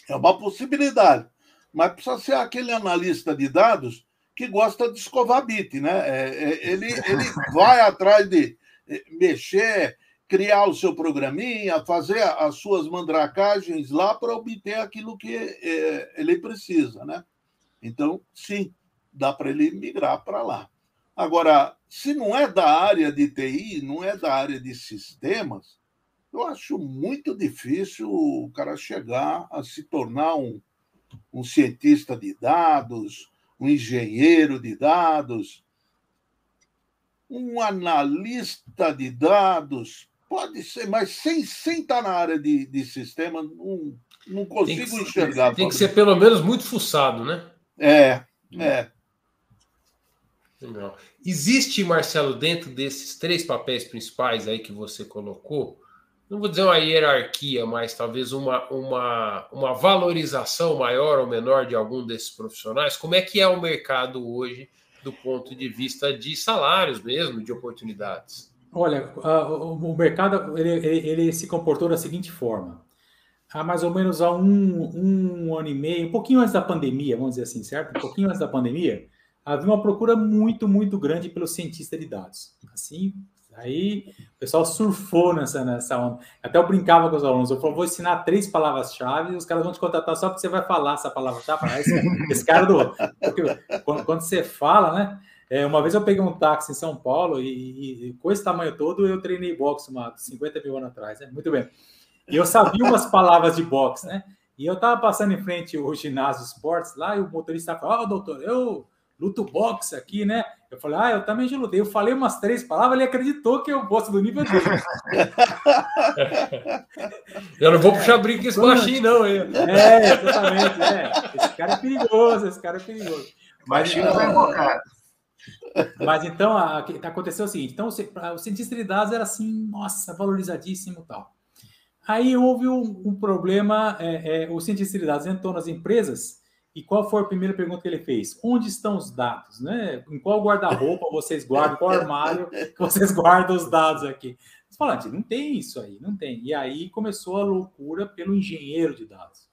é uma possibilidade, mas precisa ser aquele analista de dados que gosta de escovar bit, né? É, é, ele, ele vai atrás de é, mexer, criar o seu programinha, fazer as suas mandracagens lá para obter aquilo que é, ele precisa, né? Então, sim, dá para ele migrar para lá. Agora, se não é da área de TI, não é da área de sistemas, eu acho muito difícil o cara chegar a se tornar um, um cientista de dados, um engenheiro de dados, um analista de dados, Pode ser, mas sem, sem estar na área de, de sistema, não, não consigo tem enxergar. Tem que ser pelo menos muito fuçado, né? É, é. Legal. Existe, Marcelo, dentro desses três papéis principais aí que você colocou, não vou dizer uma hierarquia, mas talvez uma, uma, uma valorização maior ou menor de algum desses profissionais? Como é que é o mercado hoje do ponto de vista de salários mesmo, de oportunidades? Olha, o mercado ele, ele, ele, se comportou da seguinte forma. Há mais ou menos há um, um ano e meio, um pouquinho antes da pandemia, vamos dizer assim, certo? Um pouquinho antes da pandemia, havia uma procura muito, muito grande pelo cientista de dados. Assim, aí o pessoal surfou nessa, nessa onda. Até eu brincava com os alunos, eu falei, vou ensinar três palavras-chave e os caras vão te contratar só porque você vai falar essa palavra-chave. Esse, esse cara do... Porque quando, quando você fala, né? É, uma vez eu peguei um táxi em São Paulo e, e, com esse tamanho todo eu treinei boxe uma 50 mil anos atrás, né? Muito bem. E eu sabia umas palavras de boxe, né? E eu tava passando em frente ao ginásio esportes lá e o motorista falou: Ó, oh, doutor, eu luto boxe aqui, né? Eu falei, ah, eu também já lutei. Eu falei umas três palavras, ele acreditou que eu gosto do nível dele. eu não vou puxar brinco com esse baixinho, não. Eu. É, exatamente. É. Esse cara é perigoso, esse cara é perigoso. Baixinho não vai invocar. Mas então, a, aconteceu o seguinte: então, o cientista de dados era assim, nossa, valorizadíssimo tal. Aí houve um, um problema, é, é, o cientista de dados entrou nas empresas e qual foi a primeira pergunta que ele fez? Onde estão os dados? Né? Em qual guarda-roupa vocês guardam? Qual armário que vocês guardam os dados aqui? Você fala, não tem isso aí, não tem. E aí começou a loucura pelo engenheiro de dados.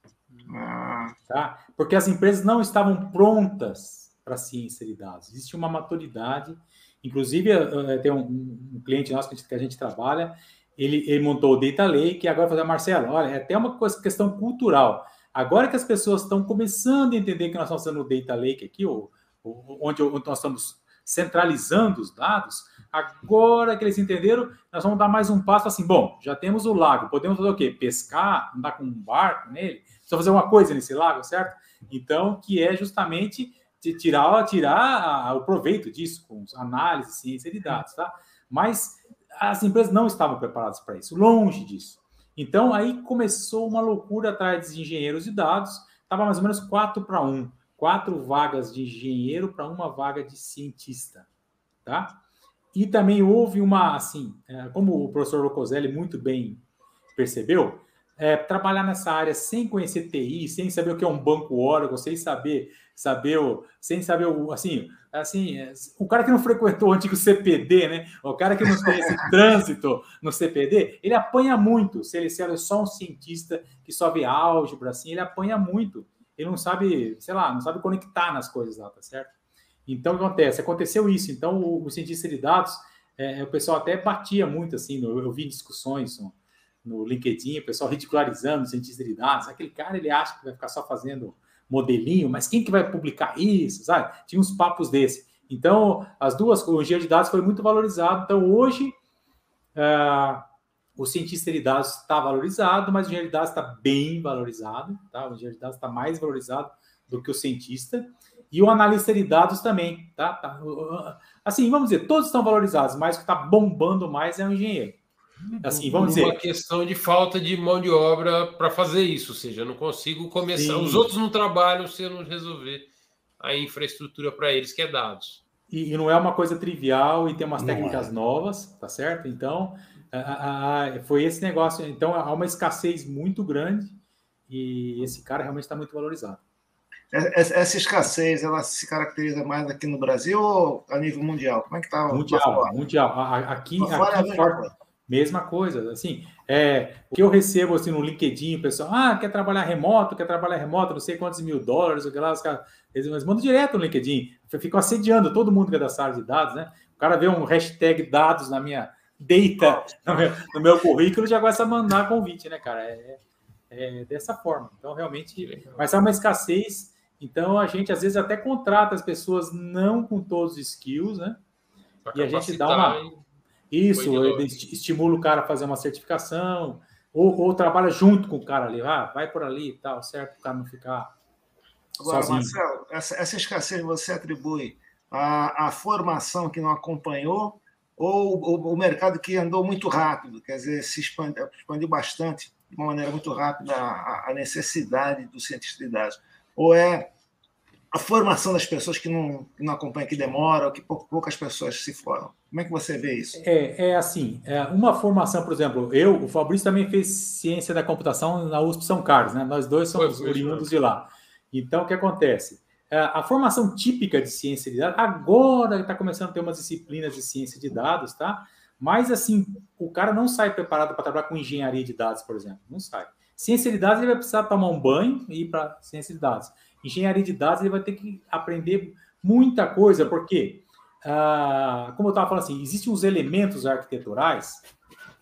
Ah. Tá? Porque as empresas não estavam prontas para a ciência de dados. Existe uma maturidade. Inclusive, eh, tem um, um cliente nosso que a, gente, que a gente trabalha, ele, ele, montou o Data Lake e agora fazer Marcelo, olha, é até uma coisa, questão cultural. Agora que as pessoas estão começando a entender que nós estamos fazendo o Data Lake aqui, ou, ou, onde, onde nós estamos centralizando os dados, agora que eles entenderam, nós vamos dar mais um passo assim, bom, já temos o lago, podemos fazer o quê? Pescar, andar com um barco nele, precisa fazer uma coisa nesse lago, certo? Então, que é justamente tirar, tirar o proveito disso, com análise, ciência de dados, tá? Mas as empresas não estavam preparadas para isso, longe disso. Então, aí começou uma loucura atrás de engenheiros de dados, estava mais ou menos 4 para 1. Quatro vagas de engenheiro para uma vaga de cientista, tá? E também houve uma, assim, é, como o professor Locoselli muito bem percebeu, é, trabalhar nessa área sem conhecer TI, sem saber o que é um banco Oracle, sem saber, saber o, sem saber o, assim, assim, é, o cara que não frequentou o antigo CPD, né? O cara que não conhece trânsito no CPD, ele apanha muito. Se ele, é só um cientista que só vê álgebra, assim, ele apanha muito. Ele não sabe, sei lá, não sabe conectar nas coisas lá, tá certo? Então, o que acontece? Aconteceu isso. Então, o, o cientista de dados, é, o pessoal até batia muito, assim, eu, eu vi discussões, no LinkedIn, o pessoal ridicularizando o cientista de dados. Aquele cara, ele acha que vai ficar só fazendo modelinho, mas quem que vai publicar isso, sabe? Tinha uns papos desse. Então, as duas, o engenheiro de dados foi muito valorizado. Então, hoje, uh, o cientista de dados está valorizado, mas o engenheiro de dados está bem valorizado, tá? O engenheiro de dados está mais valorizado do que o cientista. E o analista de dados também, tá? tá assim, vamos dizer, todos estão valorizados, mas o que está bombando mais é o engenheiro. Assim, vamos dizer. Uma questão de falta de mão de obra para fazer isso, ou seja, eu não consigo começar. Sim. Os outros não trabalham se eu não resolver a infraestrutura para eles, que é dados. E, e, não é uma coisa trivial e tem umas técnicas é. novas, tá certo? Então, a, a, foi esse negócio. Então, há uma escassez muito grande e esse cara realmente está muito valorizado. Essa escassez, ela se caracteriza mais aqui no Brasil ou a nível mundial? Como é que está? Mundial, mundial. Aqui, aqui, fora, Mesma coisa, assim, é, o que eu recebo assim no LinkedIn, o pessoal, ah, quer trabalhar remoto, quer trabalhar remoto, não sei quantos mil dólares, o que lá, os caras, eles mandam direto no LinkedIn, ficam assediando todo mundo que é da área de dados, né? O cara vê um hashtag dados na minha data, no meu, no meu currículo, já começa a mandar convite, né, cara? É, é, é dessa forma. Então, realmente, mas é uma escassez, então a gente às vezes até contrata as pessoas não com todos os skills, né? E a gente dá uma isso, estimula o cara a fazer uma certificação, ou, ou, trabalha junto com o cara ali, ah, vai por ali e tal, certo? O cara não ficar. Agora, sozinho. Marcelo, essa, essa escassez você atribui à, à formação que não acompanhou ou o, o, mercado que andou muito rápido, quer dizer, se expandiu, expandiu bastante, de uma maneira muito rápida, a, a necessidade do cientista de dados? Ou é a formação das pessoas que não, que não acompanham, que demora, ou que poucas pessoas se formam. Como é que você vê isso? É, é assim, é uma formação, por exemplo, eu, o Fabrício também fez ciência da computação na USP São Carlos, né? Nós dois somos foi, oriundos de lá. Então, o que acontece? É, a formação típica de ciência de dados, agora está começando a ter umas disciplinas de ciência de dados, tá? Mas, assim, o cara não sai preparado para trabalhar com engenharia de dados, por exemplo. Não sai. Ciência de dados, ele vai precisar tomar um banho e ir para ciência de dados engenharia de dados, ele vai ter que aprender muita coisa, porque, ah, como eu estava falando assim, existem uns elementos arquiteturais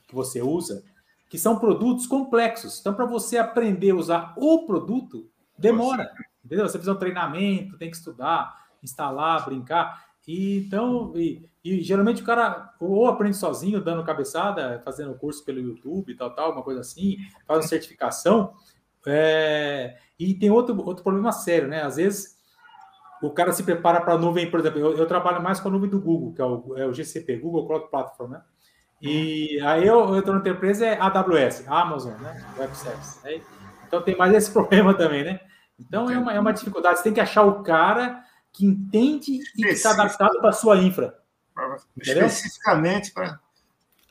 que você usa que são produtos complexos. Então, para você aprender a usar o produto, demora. Entendeu? Você precisa de um treinamento, tem que estudar, instalar, brincar. E, então, e, e, geralmente o cara ou aprende sozinho, dando cabeçada, fazendo curso pelo YouTube, tal, tal, uma coisa assim, faz uma certificação. É, e tem outro, outro problema sério, né? Às vezes o cara se prepara para a nuvem, por exemplo, eu, eu, trabalho mais com a nuvem do Google, que é o, é o GCP, Google Cloud Platform, né? E aí eu, eu estou na empresa é AWS, Amazon, né? Web Service. Né? Então tem mais esse problema também, né? Então é uma, é uma dificuldade. Você tem que achar o cara que entende e que está adaptado para a sua infra. Entendeu? Especificamente para.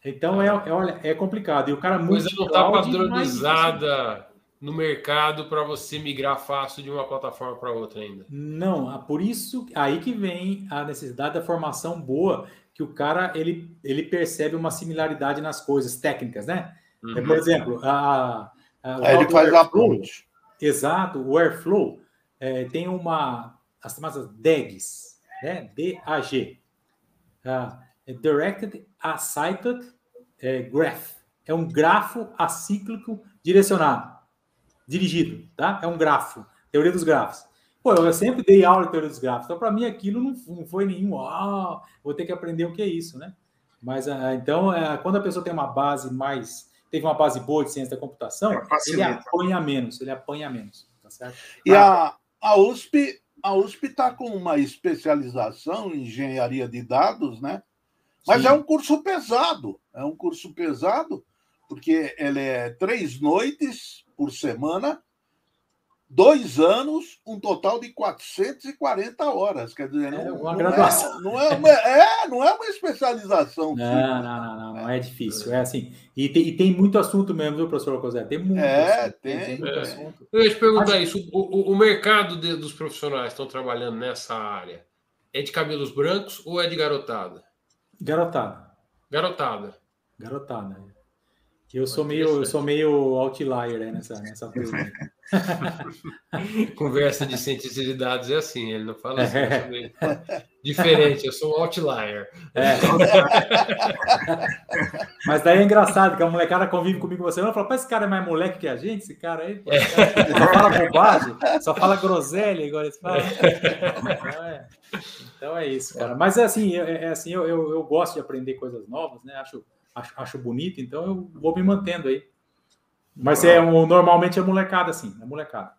Então é, é, é complicado. E o cara muito. Coisa não está padronizada no mercado para você migrar fácil de uma plataforma para outra ainda. Não, ah, por isso aí que vem a necessidade da formação boa, que o cara ele, ele percebe uma similaridade nas coisas técnicas, né? Uhum. Por exemplo, a, a aí ele faz a ponte. Exato, o Airflow é, tem uma as chamadas DAGs, né? D-A-G, uh, Directed Acyclic é, Graph, é um grafo acíclico direcionado dirigido, tá? É um grafo, teoria dos grafos. Pô, eu sempre dei aula de teoria dos grafos, então para mim aquilo não, não foi nenhum, ah, vou ter que aprender o que é isso, né? Mas ah, então, é, quando a pessoa tem uma base mais, teve uma base boa de ciência da computação, é, ele apanha menos, ele apanha menos, tá certo? E a, a USP, a USP está com uma especialização em engenharia de dados, né? Mas Sim. é um curso pesado, é um curso pesado, porque ele é três noites por semana, dois anos, um total de 440 horas. Quer dizer, é não, uma não graduação. É, não, é uma, é, não é uma especialização. Não, não, não, não, não, é difícil. É assim. E tem, e tem muito assunto mesmo, viu, professor Cosé? Tem muito é, assunto. Tem, tem muito é. assunto. Eu ia te perguntar Mas... isso. O, o, o mercado de, dos profissionais que estão trabalhando nessa área é de cabelos brancos ou é de garotada? Garotada. Garotada. Garotada. Eu sou meio, eu sou meio outlier né, nessa, nessa. Conversa de cientista de dados é assim, ele não fala assim. É. Diferente, eu sou um outlier. É. Mas daí é engraçado que a molecada convive comigo você não fala, esse cara é mais moleque que a gente, esse cara aí, pô, esse cara só fala bobagem, só fala groselha, igual eles falam. Então é, então é isso, cara. Mas é assim, é, é assim, eu, eu, eu, gosto de aprender coisas novas, né? Acho, acho, acho bonito, então eu vou me mantendo aí. Mas é, normalmente é molecada, assim, é molecada.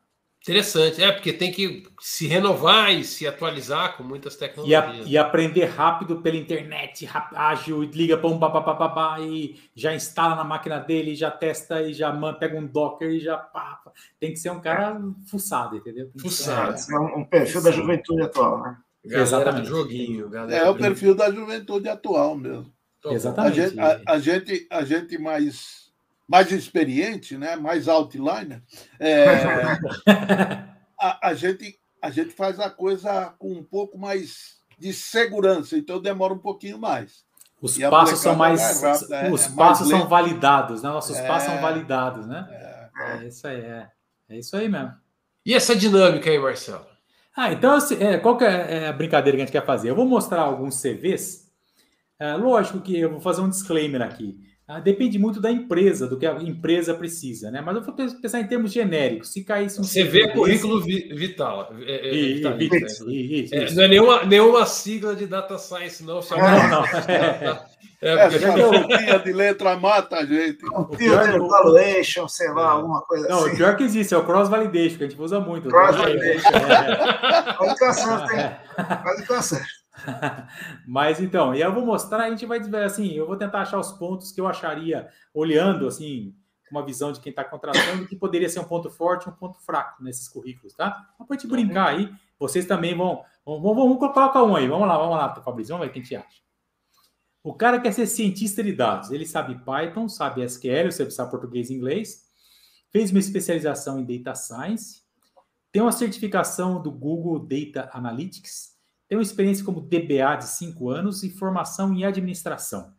Interessante, é, porque tem que se renovar e se atualizar com muitas tecnologias. E, a, e aprender rápido pela internet, ágil, liga para um babá e já instala na máquina dele, já testa e já pega um Docker e já pá, Tem que ser um cara fuçado, entendeu? Fuçado. É um, perfil da juventude atual, né? Galera Exatamente. joguinho, galera. É o perfil da juventude atual mesmo. Exatamente. A gente, a, a gente, a gente mais mais experiente, né? mais outliner, é, a, a, gente, a gente faz a coisa com um pouco mais de segurança, então demora um pouquinho mais. Os e passos são mais. É rápida, é, os é passos são validados, né? Nossos passos são validados, né? É. isso aí, é. É isso aí mesmo. E essa dinâmica aí, Marcelo? Ah, então, assim, é, qual que é a brincadeira que a gente quer fazer? Eu vou mostrar alguns CVs. É, lógico que eu vou fazer um disclaimer aqui. Ah, depende muito da empresa, do que a empresa precisa, né? Mas eu vou pensar em termos genéricos. Se caísse um. Você vê currículo vital. É, é, vitalício, isso, é, não é nenhuma, nenhuma sigla de data science, não. Só não, não. É, é, porque é, de letra mata a gente. Filter Valuation, sei lá, alguma coisa não, assim. Não, o pior que existe, é o Cross Validation, que a gente usa muito. Cross Validation. É. Pode ficar certo, Pode ficar certo. Mas então, e eu vou mostrar, a gente vai assim, eu vou tentar achar os pontos que eu acharia, olhando assim, uma visão de quem está contratando, que poderia ser um ponto forte um ponto fraco nesses currículos, tá? Só para gente brincar aí, vocês também vão. Vamos colocar um aí, vamos lá, vamos lá, Fabrício, vamos ver o que a gente acha. O cara quer ser cientista de dados, ele sabe Python, sabe SQL, você sabe português e inglês, fez uma especialização em Data Science, tem uma certificação do Google Data Analytics, tem uma experiência como DBA de cinco anos e formação em administração.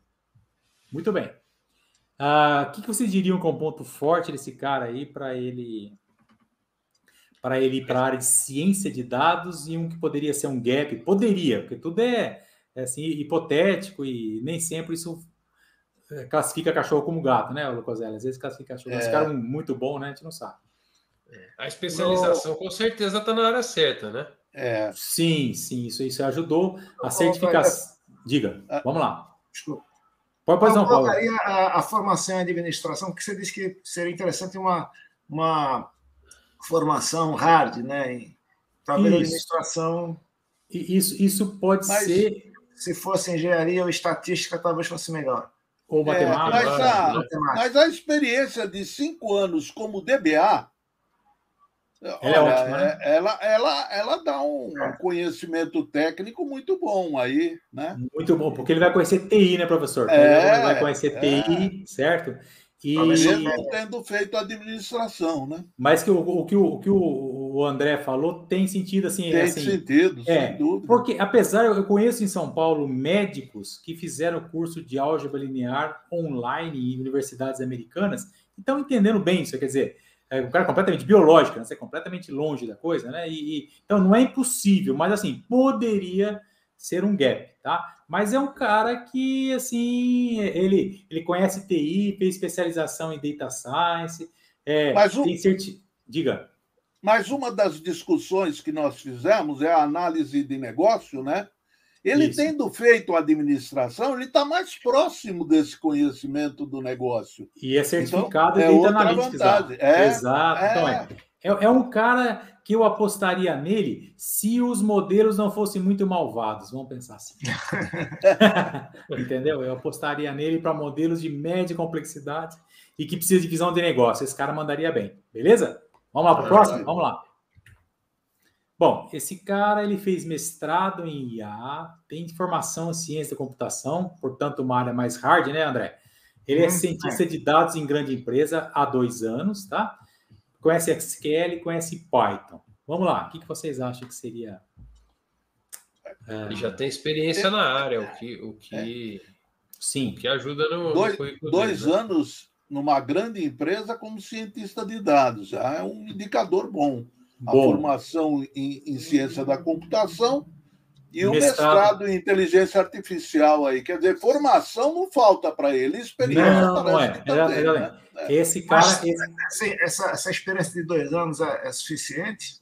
Muito bem. Ah, o uh, que, que vocês diriam com o ponto forte desse cara aí para ele para ele ir para a área de ciência de dados e um que poderia ser um gap? Poderia, porque tudo é, é assim, hipotético e nem sempre isso é, classifica cachorro como gato, né, Lucoselli? Às vezes classifica cachorro. É. Esse cara é muito bom, né? A gente não sabe. É. A especialização, no... com certeza, está na área certa, né? É. Sim, sim, isso, isso ajudou. A certificação. Diga, ah. vamos lá. Desculpa. Pode, pode não, Paulo. A, a formação em administração, que você disse que seria interessante uma, uma formação hard, né? Talvez isso. administração. Isso, isso pode Mas, ser. Se fosse engenharia ou estatística, talvez fosse melhor. Ou matemática. É, mas, a, mas a experiência de cinco anos como DBA ela é Olha, é ótima, né? ela, ela, ela dá um conhecimento técnico muito bom aí, né? Muito bom, porque ele vai conhecer TI, né, professor? É, ele vai conhecer é. TI, certo? E... Mesmo tendo feito administração, né? Mas que o, o, que, o, o que o André falou tem sentido, assim. Tem assim, sentido, é, sem dúvida. Porque, apesar, eu conheço em São Paulo médicos que fizeram curso de álgebra linear online em universidades americanas e estão entendendo bem isso, quer dizer é um cara completamente biológico, né? Você é completamente longe da coisa, né? E, e, então não é impossível, mas assim, poderia ser um gap, tá? Mas é um cara que, assim, ele, ele conhece TI, fez especialização em data science, é, mas tem certi... Diga. Mas uma das discussões que nós fizemos é a análise de negócio, né? Ele Isso. tendo feito a administração, ele está mais próximo desse conhecimento do negócio. E é certificado então, é Analytics. É, Exato. É, então é. é. É um cara que eu apostaria nele se os modelos não fossem muito malvados, vamos pensar assim. Entendeu? Eu apostaria nele para modelos de média complexidade e que precisa de visão de negócio. Esse cara mandaria bem. Beleza? Vamos lá para o próximo? Vamos lá. Bom, esse cara ele fez mestrado em IA, tem formação em ciência da computação, portanto uma área mais hard, né, André? Ele é hum, cientista é. de dados em grande empresa há dois anos, tá? Conhece SQL, conhece Python. Vamos lá, o que, que vocês acham que seria? Ele já tem experiência na área, o que, o que, sim, o que ajuda no, dois, no dois dele, né? anos numa grande empresa como cientista de dados, já é um indicador bom a Bom. formação em, em, ciência da computação E o mestrado... mestrado... em inteligência artificial aí, quer dizer, formação não falta para ele, experiência não, não é. Também, né? Esse cara. Mas, esse... essa, essa experiência de dois anos é, é suficiente?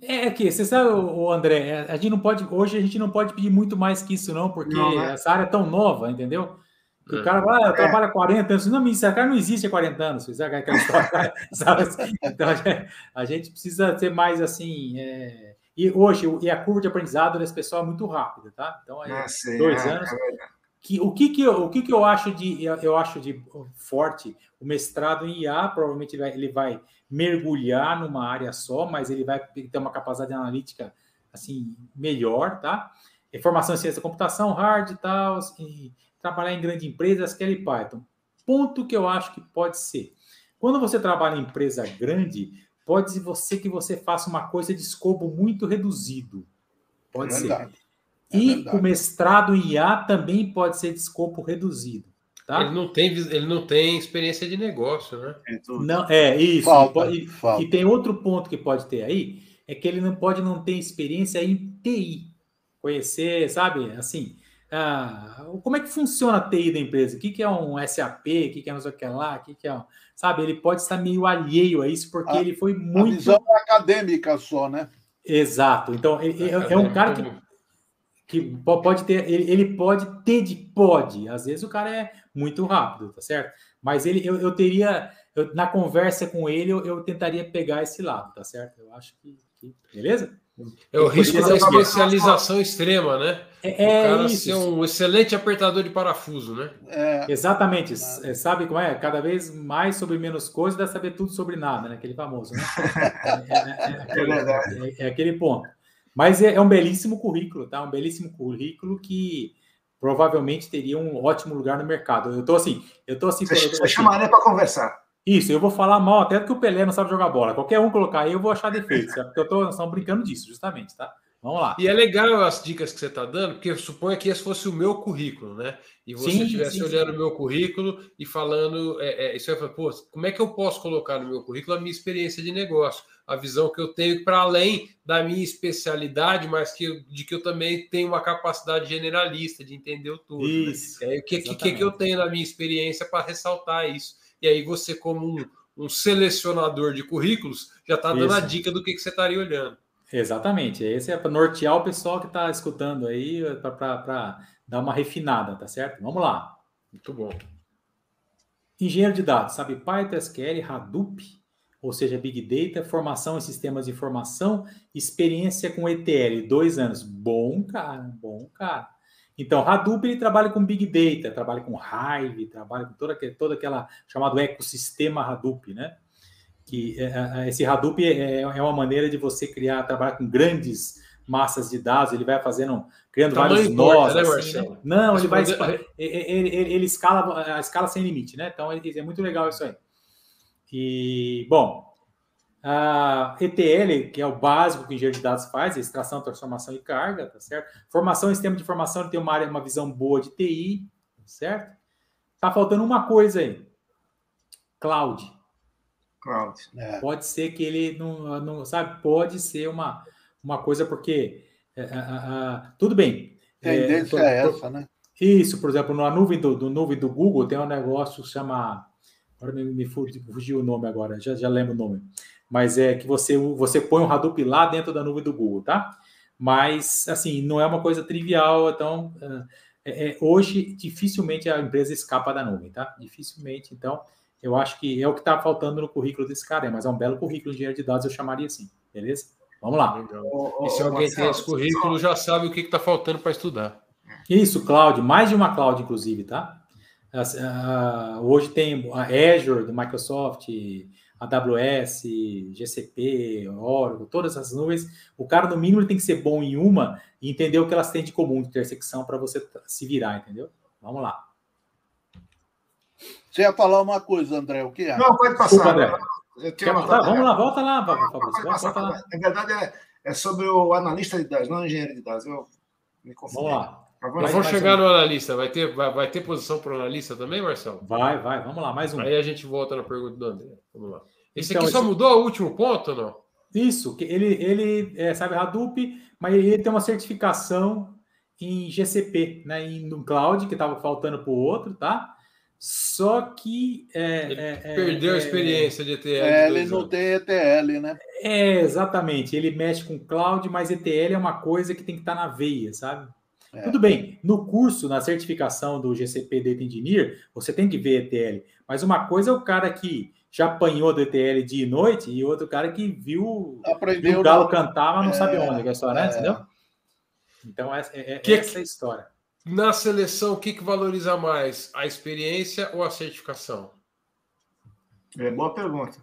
É que você sabe, o André, é, a gente não pode hoje a gente não pode pedir muito mais que isso não, porque não, né? essa área é tão nova, entendeu? É. O cara vai, ah, trabalha 40 anos, não, esse cara não existe há 40 anos, sabe aquela história, sabe? Então a gente precisa ser mais assim, é... e hoje e a curva de aprendizado desse pessoal é muito rápida, tá? Então é ah, dois é, anos. É que, o que que eu, o que que eu acho de eu acho de forte o mestrado em IA provavelmente ele vai, ele vai mergulhar numa área só, mas ele vai ter uma capacidade analítica assim melhor, tá? Formação em ciência da computação, hard e tal, e trabalhar em grandes empresas, SQL e Python. Ponto que eu acho que pode ser. Quando você trabalha em empresa grande, pode ser você que você faça uma coisa de escopo muito reduzido. Pode é ser. É e verdade. o mestrado em IA também pode ser de escopo reduzido. Tá? Ele, não tem, ele não tem experiência de negócio, né? É não, é isso. Falta, pode, falta. E tem outro ponto que pode ter aí, é que ele não pode não ter experiência em TI. Conhecer, sabe, assim, ah, como é que funciona a TI da empresa? O que, que é um SAP? O que, que é não sei o que lá? O que, que é um... Sabe, ele pode estar meio alheio a isso, porque a, ele foi muito. A visão acadêmica só, né? Exato. Então, ele, é, é um cara que que pode ter, ele, ele, pode ter de pode, às vezes o cara é muito rápido, tá certo? Mas ele, eu, eu teria, eu, na conversa com ele, eu, eu, tentaria pegar esse lado, tá certo? Eu acho que, que beleza? É o risco da especialização extrema, né? É, é o cara isso. ser um excelente apertador de parafuso, né? É. Exatamente. É, sabe como é? Cada vez mais sobre menos coisas, deve saber tudo sobre nada, né? Aquele famoso, né? É, é, é aquele, é aquele ponto. Mas é, é, um belíssimo currículo, tá? Um belíssimo currículo que provavelmente teria um ótimo lugar no mercado. Eu tô assim, eu tô assim. Você, eu tô, assim, chamaria para conversar. Isso, eu vou falar mal até que o Pelé não sabe jogar bola. Qualquer um colocar aí, eu vou achar defeitos, porque eu tô, nós estamos brincando disso, justamente, tá? Vamos lá. E é legal as dicas que você está dando, porque suponha que esse fosse o meu currículo, né? E você estivesse olhando o meu currículo e falando, é, é, isso aí, pô, como é que eu posso colocar no meu currículo a minha experiência de negócio, a visão que eu tenho para além da minha especialidade, mas que de que eu também tenho uma capacidade generalista de entender o todo. Né? Isso, né? o que, que, que, eu tenho na minha experiência para ressaltar isso? E aí você, como um, um selecionador de currículos, já está dando isso. a dica do que, que você estaria olhando. Exatamente. Esse é para nortear o pessoal que está escutando aí, para dar uma refinada, tá certo? Vamos lá. Muito bom. Engenheiro de dados, sabe Python, SQL, Hadoop, ou seja, Big Data, formação em sistemas de informação, experiência com ETL, dois anos. Bom, cara, bom, cara. Então, Hadoop ele trabalha com Big Data, trabalha com Hive, trabalha com toda, toda aquela chamado ecossistema Hadoop, né? Que é, é, esse Hadoop é, é, uma maneira de você criar, trabalhar com grandes massas de dados, ele vai fazendo, criando vários nós, né, assim, né? Não, ele vai, ele, ele, ele, escala, a escala sem limite, né? Então, é muito legal isso aí. E, bom, a ETL, que é o básico que o engenheiro de dados faz, é extração, transformação e carga, tá certo? Formação em sistema de informação, ele tem uma área, uma visão boa de TI, tá certo? Tá faltando uma coisa aí. Cloud. Cloud. É. Pode ser que ele não, não, sabe, pode ser uma, uma coisa porque é, tudo bem. Tendência é, é essa, né? Isso, por exemplo, na nuvem do, do, nuvem do Google tem um negócio que chama agora me, me fugiu o nome agora, já, já lembro o nome. Mas é que você você põe um Hadoop lá dentro da nuvem do Google, tá? Mas assim não é uma coisa trivial, então é, é, hoje dificilmente a empresa escapa da nuvem, tá? Dificilmente, então eu acho que é o que está faltando no currículo desse cara, mas é um belo currículo de engenheiro de dados, eu chamaria assim, beleza? Vamos lá. e se alguém tem esse currículo, já sabe o que está faltando para estudar. Isso, cloud, mais de uma cloud, inclusive, tá? hoje tem a Azure do Microsoft, AWS, GCP, Oracle, todas as nuvens. O cara, no mínimo, ele tem que ser bom em uma e entender o que elas têm de comum, de intersecção, para você se virar, entendeu? Vamos lá. Você ia falar uma coisa, André, o que é? Não, pode passar. Desculpa, André. vamos lá, volta lá, Fabrício. Volta lá. Na verdade, é, é, sobre o analista de dados, não engenheiro de dados. Eu me confundi. Vamos lá. Nós vamos chegar no analista. Vai ter, vai, vai ter posição para o analista também, Marcelo? Vai, vai. Vamos lá, mais um. Aí a gente volta na pergunta do André. Vamos lá. Esse então, aqui só esse... mudou o último ponto ou não? Isso, ele, ele é, sabe Hadoop, mas ele tem uma certificação em GCP, né, em, no cloud, que estava faltando para o outro, tá? Só que. É, é, é perdeu a é, experiência de ETL. É, ele não tem ETL, né? É, exatamente. Ele mexe com cloud, mas ETL é uma coisa que tem que estar tá na veia, sabe? É. Tudo bem, no curso, na certificação do GCP Data Engineer, você tem que ver ETL. Mas uma coisa é o cara que já apanhou do ETL dia e noite, e outro cara que viu, viu o galo cantar, mas não é, sabe onde, que é a história, né? Entendeu? Então, é, é, que, essa é a história. Na seleção, o que, que valoriza mais? A experiência ou a certificação? É boa pergunta.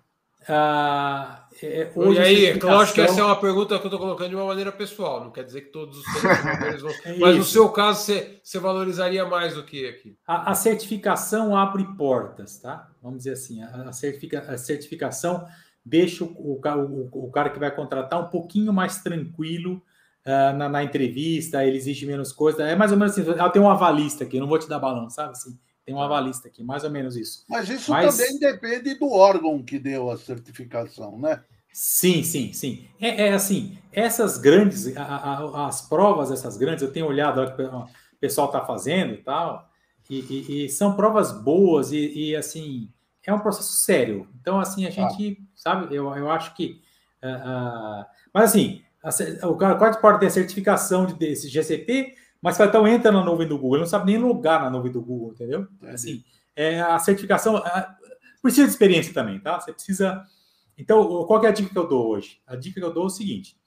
Ah, é, hoje e aí, certificação... lógico que essa é uma pergunta que eu estou colocando de uma maneira pessoal, não quer dizer que todos os vão. é mas no seu caso, você, você valorizaria mais do que aqui? A, a, certificação abre portas, tá? Vamos dizer assim, a, certifica, a certificação deixa o, o, o, o, cara que vai contratar um pouquinho mais tranquilo uh, na, na, entrevista, ele exige menos coisa. É mais ou menos assim, ela tem um avalista aqui, não vou te dar balão, sabe assim? Tem um avalista aqui, mais ou menos isso. Mas isso Mas... também depende do órgão que deu a certificação, né? Sim, sim, sim. É, é assim, essas grandes, a, a, as provas, essas grandes, eu tenho olhado o que o pessoal está fazendo e tal, e, e, e, são provas boas e, e, assim, é um processo sério. Então, assim, a gente, ah. sabe, eu, eu acho que. Uh, uh, mas assim, a, o cara pode ter certificação de, desse GCP, mas o cartão entra na nuvem do Google, ele não sabe nem logar na nuvem do Google, entendeu? Assim, é, a certificação a, precisa de experiência também, tá? Você precisa. Então, qual é a dica que eu dou hoje? A dica que eu dou é o seguinte: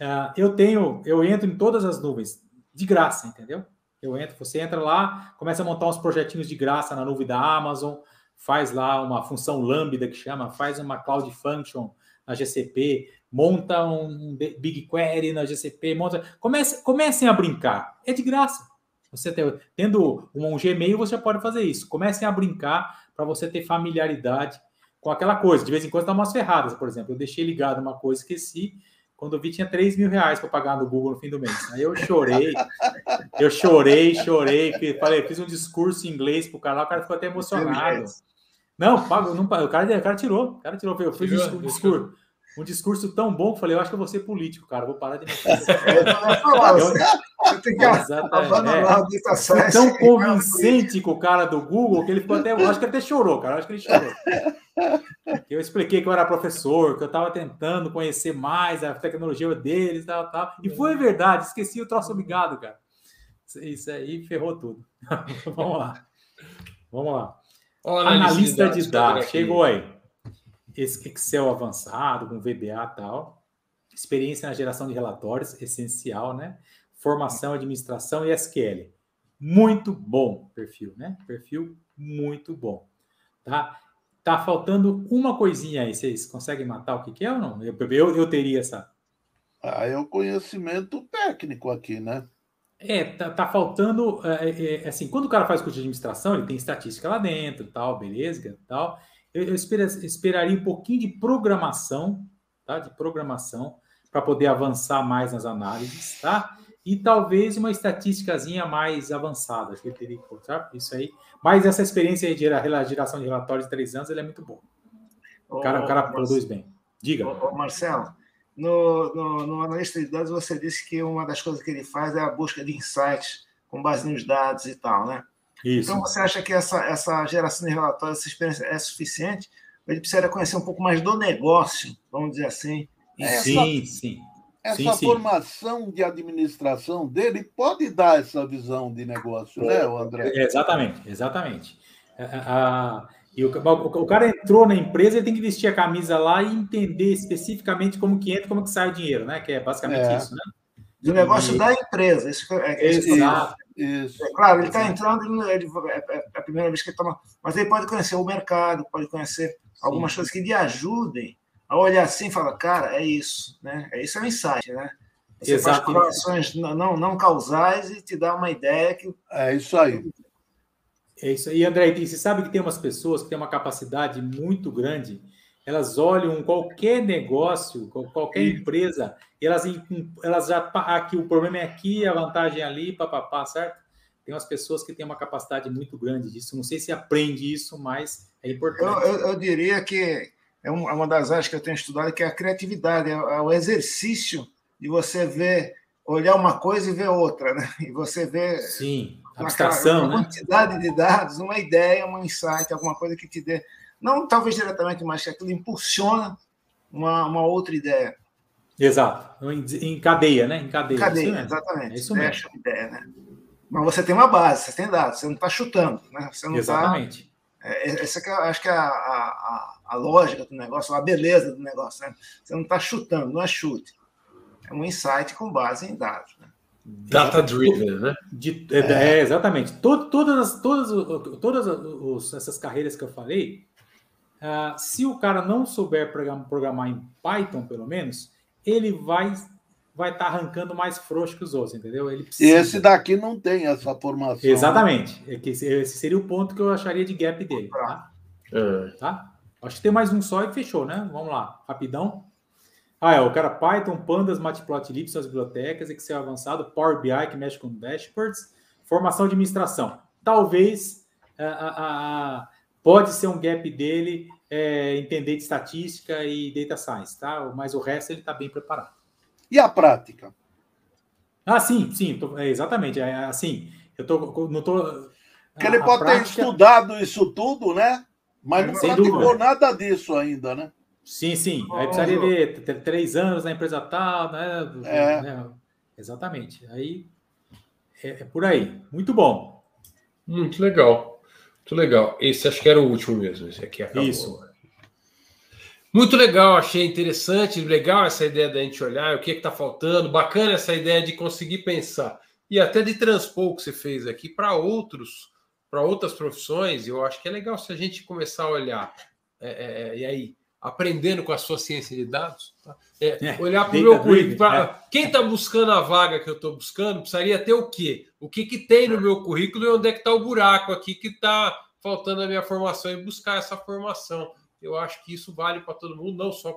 uh, eu tenho, eu entro em todas as nuvens de graça, entendeu? Eu entro, você entra lá, começa a montar uns projetinhos de graça na nuvem da Amazon, faz lá uma função Lambda que chama, faz uma Cloud Function na GCP, monta um BigQuery na GCP, monta. Comece, comecem a brincar. É de graça. Você ter, tendo um Gmail, você pode fazer isso. Comecem a brincar para você ter familiaridade com aquela coisa. De vez em quando dá umas ferradas, por exemplo. Eu deixei ligado uma coisa, esqueci. Quando eu vi, tinha 3 mil reais para pagar no Google no fim do mês. Aí eu chorei, eu chorei, chorei. Falei, fiz um discurso em inglês pro cara lá, o cara ficou até emocionado. Não, pago, não, o, cara, o cara tirou, o cara tirou. Eu fiz um discurso um discurso tão bom que eu falei, eu acho que eu vou ser político, cara, vou parar de me eu, tenho que abandonar é, tão convincente com o cara do Google que ele ficou até, eu acho que ele até chorou, cara, eu acho que ele chorou. Eu expliquei que eu era professor, que eu estava tentando conhecer mais a tecnologia deles e tal, tal. E foi verdade, esqueci o troço ligado, cara. Isso aí ferrou tudo. Vamos lá. Vamos lá. Olha, Analista de dados, chegou aí Excel avançado, com VBA e tal. Experiência na geração de relatórios, essencial, né? Formação, administração e SQL. Muito bom perfil, né? Perfil muito bom, tá? Tá faltando uma coisinha aí. Vocês conseguem matar o que, que é ou não? Eu, eu, eu teria essa. Ah, é o conhecimento técnico aqui, né? É, tá, tá faltando. É, é, é, assim, quando o cara faz curso de administração, ele tem estatística lá dentro, tal, beleza, tal eu, eu esperaria um pouquinho de programação, tá? De programação, para poder avançar mais nas análises, tá? E talvez uma estatísticazinha mais avançada, que ele teria que tá? Isso aí. Mas essa experiência de geração de relatórios de três anos, ele é muito boa. O cara, o cara produz bem. Diga. Ô, Marcelo, no, no, no analista de dados, você disse que uma das coisas que ele faz é a busca de insights com base nos dados e tal, né? Isso. Então, você acha que essa, essa geração de relatórios, essa experiência é suficiente? Ele precisa conhecer um pouco mais do negócio, vamos dizer assim. Essa, sim, sim. Essa sim, formação sim. de administração dele pode dar essa visão de negócio, né, André? É, exatamente, exatamente. A, a, e o, o, cara entrou na empresa, ele tem que vestir a camisa lá e entender especificamente como que entra, como que sai o dinheiro, né? Que é basicamente é. isso, né? Do negócio e... da empresa. Isso é, é, Exato. Isso. É, claro, ele está entrando, ele, é, é, a primeira vez que ele toma. Mas ele pode conhecer o mercado, pode conhecer Sim. algumas coisas que lhe ajudem a olhar assim e falar, cara, é isso, né? É isso é um insight, né? Você Exato. faz correlações não, não causais e te dá uma ideia que. É isso aí. É isso aí, André. E você sabe que tem umas pessoas que têm uma capacidade muito grande elas olham qualquer negócio, qualquer empresa, elas, elas já aqui o problema é aqui, a vantagem é ali, papapá, certo? Tem umas pessoas que têm uma capacidade muito grande disso. Não sei se aprende isso, mas é importante. Eu, eu, eu diria que é uma das áreas que eu tenho estudado, que é a criatividade, é o exercício de você ver, olhar uma coisa e ver outra, né? E você ver Sim, abstração, uma né? quantidade de dados, uma ideia, um insight, alguma coisa que te dê, não talvez diretamente, mas que aquilo impulsiona uma, uma outra ideia. Exato, em, cadeia, né? Em cadeia. Cadeia, exatamente. É isso mesmo. Ideia, né? Mas você tem uma base, você tem dados, você não está chutando, né? Você não tá Exatamente. Tá... É, essa que eu acho que é a, a, a, lógica do negócio, a beleza do negócio, né? Você não está chutando, não é chute. É um insight com base em dados. Né? Data driven, né? De, é, é, exatamente. Todo, todas todas, todas os, essas carreiras que eu falei, uh, se o cara não souber programar em Python, pelo menos, ele vai vai estar tá arrancando mais frouxo que os outros, entendeu? Ele precisa... Esse daqui não tem essa formação. Exatamente. É que esse seria o ponto que eu acharia de gap dele. Tá? É. tá? Acho que tem mais um só e fechou, né? Vamos lá, rapidão. Ah, é, o cara Python, Pandas, Matplotlib são as bibliotecas, Excel avançado, Power BI, que mexe com dashboards, formação de administração. Talvez uh, pode ser um gap dele é, entender de estatística e data science, tá? Mas o resto ele está bem preparado. E a prática? Ah, sim, sim, tô, é, exatamente. É, assim, eu tô, não tô. Que ele pode prática... ter estudado isso tudo, né? Mas não Sem praticou dúvida. nada disso ainda, né? Sim, sim. Aí precisaria ver três anos na empresa tal, né? É. é exatamente. Aí é, é, por aí. Muito bom. Muito legal. Muito legal. Esse acho que era o último mesmo. Esse aqui acabou. Isso. Muito legal, achei interessante, legal essa ideia da gente olhar o que está faltando, bacana essa ideia de conseguir pensar e até de transpor o que você fez aqui para outros, para outras profissões. Eu acho que é legal se a gente começar a olhar é, é, é e aí aprendendo com a sua ciência de dados, tá? É, é, olhar para o meu currículo. Pra, é. Quem está buscando a vaga que eu estou buscando, precisaria ter o quê? O que, que tem no meu currículo e onde é que está o buraco aqui que está faltando a minha formação e buscar essa formação. Eu acho que isso vale para todo mundo, não só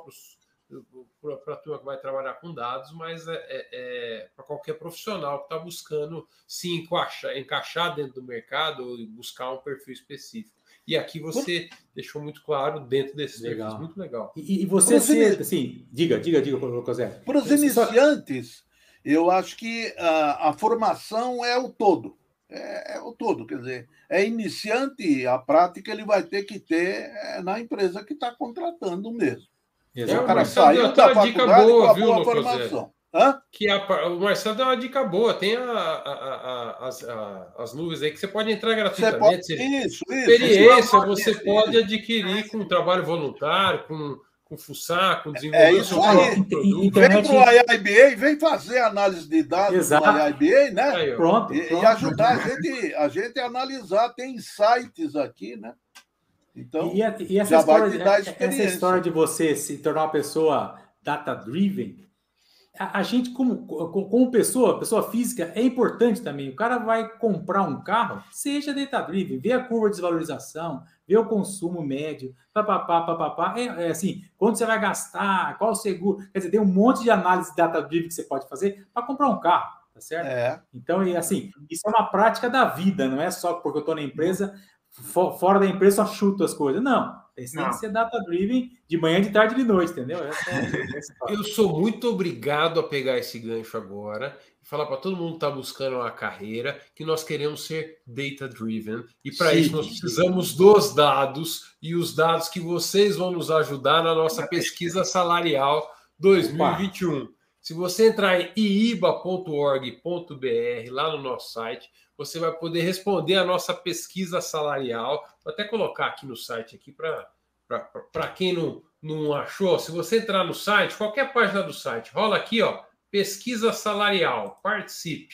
para a turma que vai trabalhar com dados, mas é, é, é para qualquer profissional que está buscando se encaixar, encaixar dentro do mercado e buscar um perfil específico. E aqui você Por... deixou muito claro dentro desse legal. muito legal. E, e você, se, assim, diga, diga, diga, José. Para os iniciantes, eu acho que a, a formação é o todo. É, é, o todo, quer dizer, é iniciante, a prática ele vai ter que ter é, na empresa que está contratando mesmo. Exato. O cara saiu da faculdade boa, com a viu, boa formação. Hã? Que a, o Marcelo deu uma dica boa. Tem a, a, a, as, as nuvens aí que você pode entrar gratuitamente. Você pode, isso, isso. Experiência você pode adquirir com trabalho voluntário, com, com fuçar, com desenvolver é isso aí. Vem para o IIBA, vem fazer análise de dados Exato. do IIBA, né? Aí, pronto, e, pronto. e, ajudar a gente, a gente a analisar. Tem insights aqui, né? Então, e, e essa, história, essa história de você se tornar uma pessoa data-driven, a, gente, como, como pessoa, pessoa física, é importante também. O cara vai comprar um carro, seja data-driven, vê a curva de desvalorização, vê o consumo médio, papapá, papapá. É, é assim, quanto você vai gastar, qual o seguro. Quer dizer, tem um monte de análise data-driven que você pode fazer para comprar um carro, tá certo? É. Então, e assim, isso é uma prática da vida, não é só porque eu estou na empresa, fora da empresa só chuto as coisas. Não, esse tem que ser data-driven de manhã, de tarde e de noite, entendeu? Essa é, essa é eu sou muito obrigado a pegar esse gancho agora e falar para todo mundo que está buscando uma carreira que nós queremos ser data-driven e para isso nós precisamos dos dados e os dados que vocês vão nos ajudar na nossa pesquisa salarial 2021. Opa. Se você entrar em iiba.org.br lá no nosso site, você vai poder responder a nossa pesquisa salarial. Vou até colocar aqui no site aqui para quem não, não achou. Se você entrar no site, qualquer página do site, rola aqui, ó, pesquisa salarial, participe,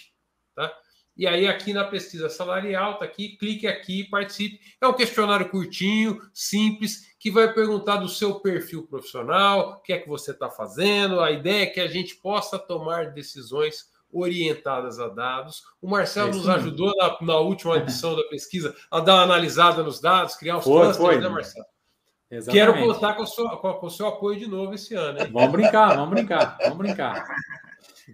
tá? E aí aqui na pesquisa salarial, tá aqui, clique aqui e participe. É um questionário curtinho, simples, que vai perguntar do seu perfil profissional, o que é que você está fazendo. A ideia é que a gente possa tomar decisões orientadas a dados. O Marcelo é nos ajudou na, na, última edição da pesquisa a dar uma analisada nos dados, criar os foi, clusters, né, Marcelo? Exatamente. Quero contar com o, seu, com o seu apoio de novo esse ano. Hein? Vamos brincar, vamos brincar, vamos brincar.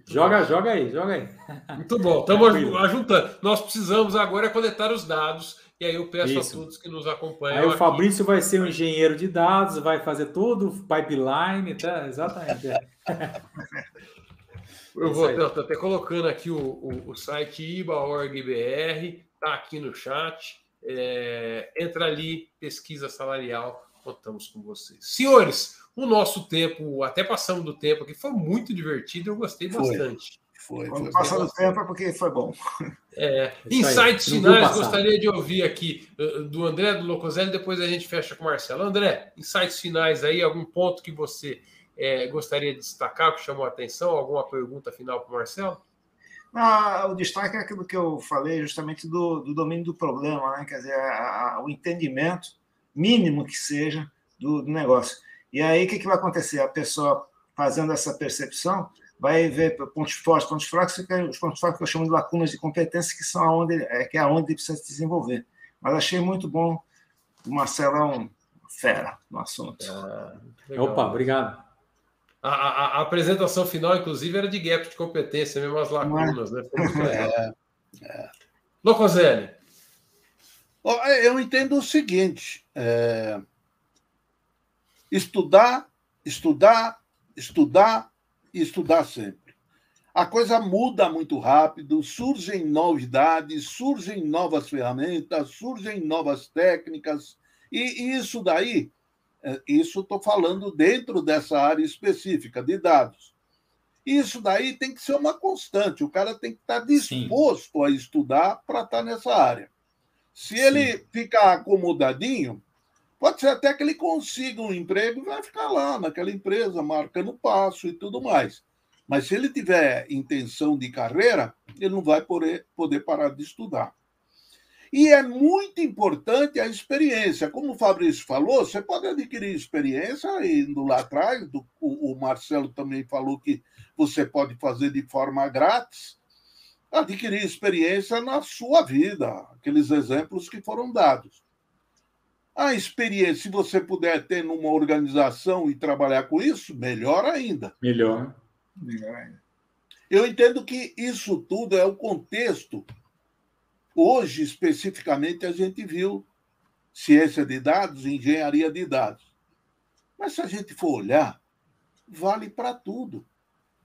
Joga, joga aí, joga aí. Muito bom, estamos ajuntando. Nós precisamos agora coletar os dados E aí eu peço Isso. a todos que nos acompanham. Aí o aqui- Fabrício vai ser um engenheiro de dados, vai fazer todo o pipeline, tá? Exatamente. é. Eu vou aí. estou até colocando aqui o, o, o site iba.org.br, tá aqui no chat. É, entra ali, pesquisa salarial, contamos com vocês. Senhores, o nosso tempo, até passamos do tempo aqui, foi muito divertido, eu gostei Foi. bastante. Foi, Quando foi. passa do tempo é porque foi bom. É, aí, insights finais, gostaria de ouvir aqui uh, do André, do Locoselli, depois a gente fecha com o Marcelo. André, insights finais aí, algum ponto que você eh, gostaria de destacar, que chamou a atenção, alguma pergunta final para o Marcelo? Ah, o destaque é aquilo que eu falei justamente do, do domínio do problema, né? quer dizer, a- a- o entendimento mínimo que seja do, do negócio. E aí, o que, que vai acontecer? A pessoa fazendo essa percepção vai ver pontos fortes, pontos fracos, os pontos fracos que eu chamo de lacunas de competência, que são aonde, é, que é aonde ele precisa se desenvolver. Mas achei muito bom, o Marcelo é um fera no assunto. Legal. Opa, obrigado. A, a- a apresentação final, inclusive, era de gap de competência, mesmo as lacunas, né? Legal. É, Locoselli, Ó, Eu entendo o seguinte: é, estudar, estudar, estudar e estudar sempre. A coisa muda muito rápido, surgem novidades, surgem novas ferramentas, surgem novas técnicas, e, e isso daí, é, isso estou falando dentro dessa área específica de dados. Isso daí tem que ser uma constante, o cara tem que estar disposto a estudar para estar nessa área. Se ele ficar acomodadinho, pode ser até que ele consiga um emprego e vai ficar lá naquela empresa, marcando passo e tudo mais. Mas se ele tiver intenção de carreira, ele não vai poder, poder parar de estudar. E é muito importante a experiência. Como o Fabrício falou, você pode adquirir experiência indo lá atrás. do- o, o Marcelo também falou que você pode fazer de forma grátis adquirir experiência na sua vida, aqueles exemplos que foram dados. A experiência, se você puder ter numa organização e trabalhar com isso, melhor ainda. Melhor. Eu entendo que isso tudo é o contexto. Hoje, especificamente, a gente viu ciência de dados, engenharia de dados. Mas se a gente for olhar, vale para tudo.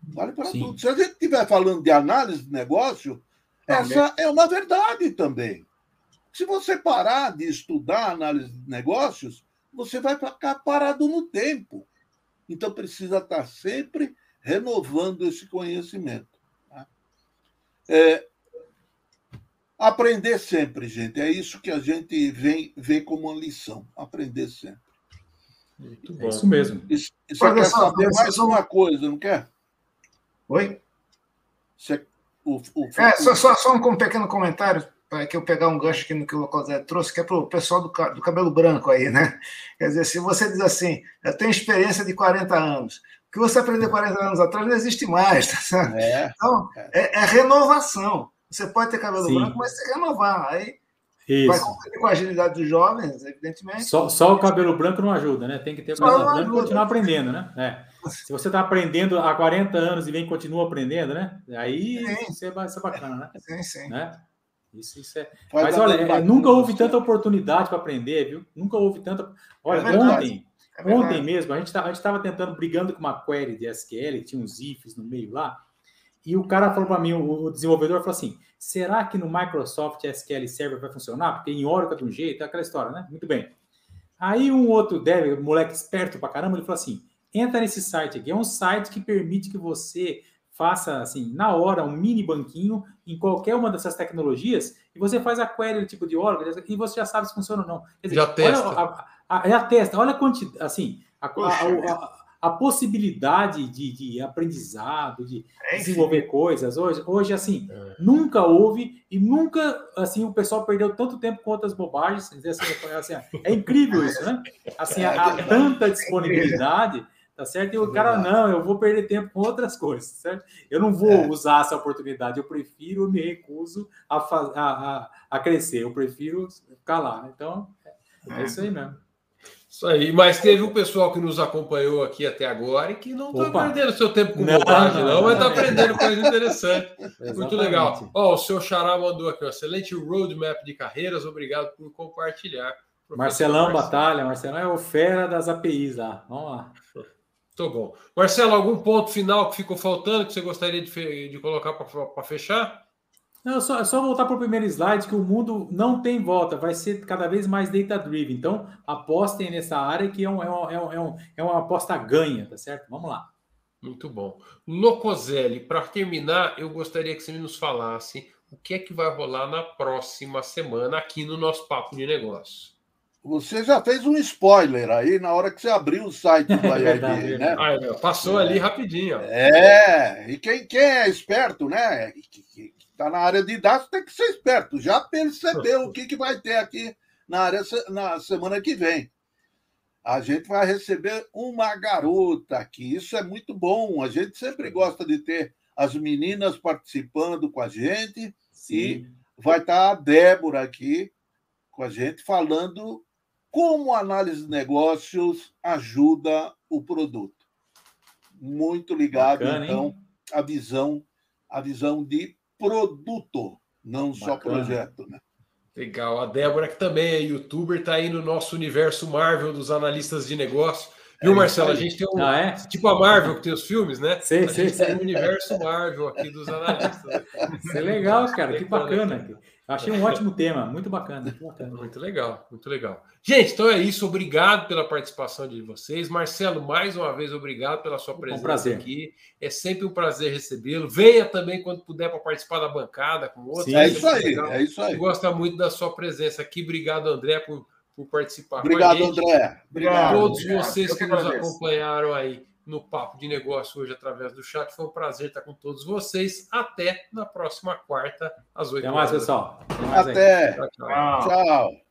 Vale para tudo. Se a gente estiver falando de análise de negócio, essa é uma verdade também. Se você parar de estudar análise de negócios, você vai ficar parado no tempo. Então precisa estar sempre renovando esse conhecimento. tá? É, aprender sempre, gente. É isso que a gente vem, vê como uma lição. Aprender sempre. muito É isso mesmo. Você Olha quer saber mais uma coisa, não quer? Oi? Você, o, o, É, só, só, só um pequeno comentário, para que eu pegar um gancho aqui no que o Locosé trouxe, que é para o pessoal do, do cabelo branco aí, né? Quer dizer, se você diz assim, eu tenho experiência de 40 anos, o que você aprendeu 40 anos atrás não existe mais, tá certo? É, Então, é, é renovação. Você pode ter cabelo Sim. branco, mas se renovar. Aí vai Isso. competir com a agilidade dos jovens, evidentemente. Só, só o cabelo branco não ajuda, né? Tem que ter o cabelo branco e continuar aprendendo, né? É. Se você está aprendendo há 40 anos e vem e continua aprendendo, né? Aí Sim. isso é, isso é bacana, né? Sim, sim. né? Isso, isso é. vai Mas olha, bacana nunca houve você. tanta oportunidade para aprender, viu? Nunca houve tanta. Olha, É ontem, É ontem mesmo, a gente tá, estava tentando brigando com uma query de SQL, que tinha uns ifs no meio lá, e o cara falou para mim, o, o desenvolvedor falou assim: será que no Microsoft SQL Server vai funcionar? Porque em Oracle é de um jeito, é aquela história, né? Muito bem. Aí um outro dev, moleque esperto pra caramba, ele falou assim: entra nesse site aqui, é um site que permite que você faça assim, na hora, um mini banquinho em qualquer uma dessas tecnologias e você faz a query do tipo de Oracle e você já sabe se funciona ou não. Quer Já olha testa. a- a- já testa, olha a quantidade, assim, a, a- a- possibilidade de, de aprendizado, de É, desenvolver coisas hoje, hoje assim, É. nunca houve e nunca assim o pessoal perdeu tanto tempo com outras bobagens. dizer, Assim, assim, é incrível isso, né? Assim, É há verdade. tanta disponibilidade, tá certo? E o É cara, não, eu vou perder tempo com outras coisas, certo? Eu não vou É. usar essa oportunidade, eu prefiro, eu me recuso a, a, a, a crescer, eu prefiro ficar lá. Então, é, é isso aí mesmo. Isso aí, mas teve um pessoal que nos acompanhou aqui até agora e que não está perdendo seu tempo com não, bobagem, não, não, mas está aprendendo coisa interessante. Muito legal. Ó, o seu Xará mandou aqui um excelente roadmap de carreiras, obrigado por compartilhar. Marcelão Batalha, Marcelão é o fera das APIs lá. Vamos lá. Tô bom. Marcelo, algum ponto final que ficou faltando que você gostaria de, de colocar para fechar? Não, só, é só voltar para o primeiro slide que o mundo não tem volta, vai ser cada vez mais data-driven. Então, apostem nessa área que é, um, é, um, é, um, é uma aposta ganha, tá certo? Vamos lá. Muito bom. Locoselli, para terminar, eu gostaria que você nos falasse o que é que vai rolar na próxima semana aqui no nosso Papo de Negócio. Você já fez um spoiler aí na hora que você abriu o site do IIB, né? Ah, passou é. ali rapidinho. É, e quem, quem é esperto, né? Está na área de dados tem que ser esperto. Já percebeu o que, que vai ter aqui na área na semana que vem. A gente vai receber uma garota aqui. Isso é muito bom. A gente sempre gosta de ter as meninas participando com a gente. Sim. E vai estar a Débora aqui com a gente falando como a análise de negócios ajuda o produto. Muito ligado, Bacana, então, à visão, a visão de produto, não Bacana. só projeto. Né? Legal. A Débora, que também é youtuber, está aí no nosso universo Marvel dos analistas de negócio. Viu, é Marcelo? A gente tem um. Ah, é? Tipo a Marvel, que tem os filmes, né? Sim, a sim, gente sim. tem o um universo Marvel aqui dos analistas. Isso é legal, cara. Que bacana. Achei um ótimo tema, muito bacana, muito bacana. Muito legal, muito legal. Gente, então é isso. Obrigado pela participação de vocês. Marcelo, mais uma vez, obrigado pela sua presença um prazer. aqui. É sempre um prazer recebê-lo. Venha também quando puder para participar da bancada com outros. Sim, é isso aí, legal. é isso aí. Gosta muito da sua presença aqui. Obrigado, André, por, por participar. Obrigado, André. Obrigado. Todos obrigado. vocês que nos acompanharam aí no Papo de Negócio hoje através do chat. Foi um prazer estar com todos vocês. Até na próxima quarta, às 8 Até mais, pessoal. Até. Até. tchau. tchau. tchau.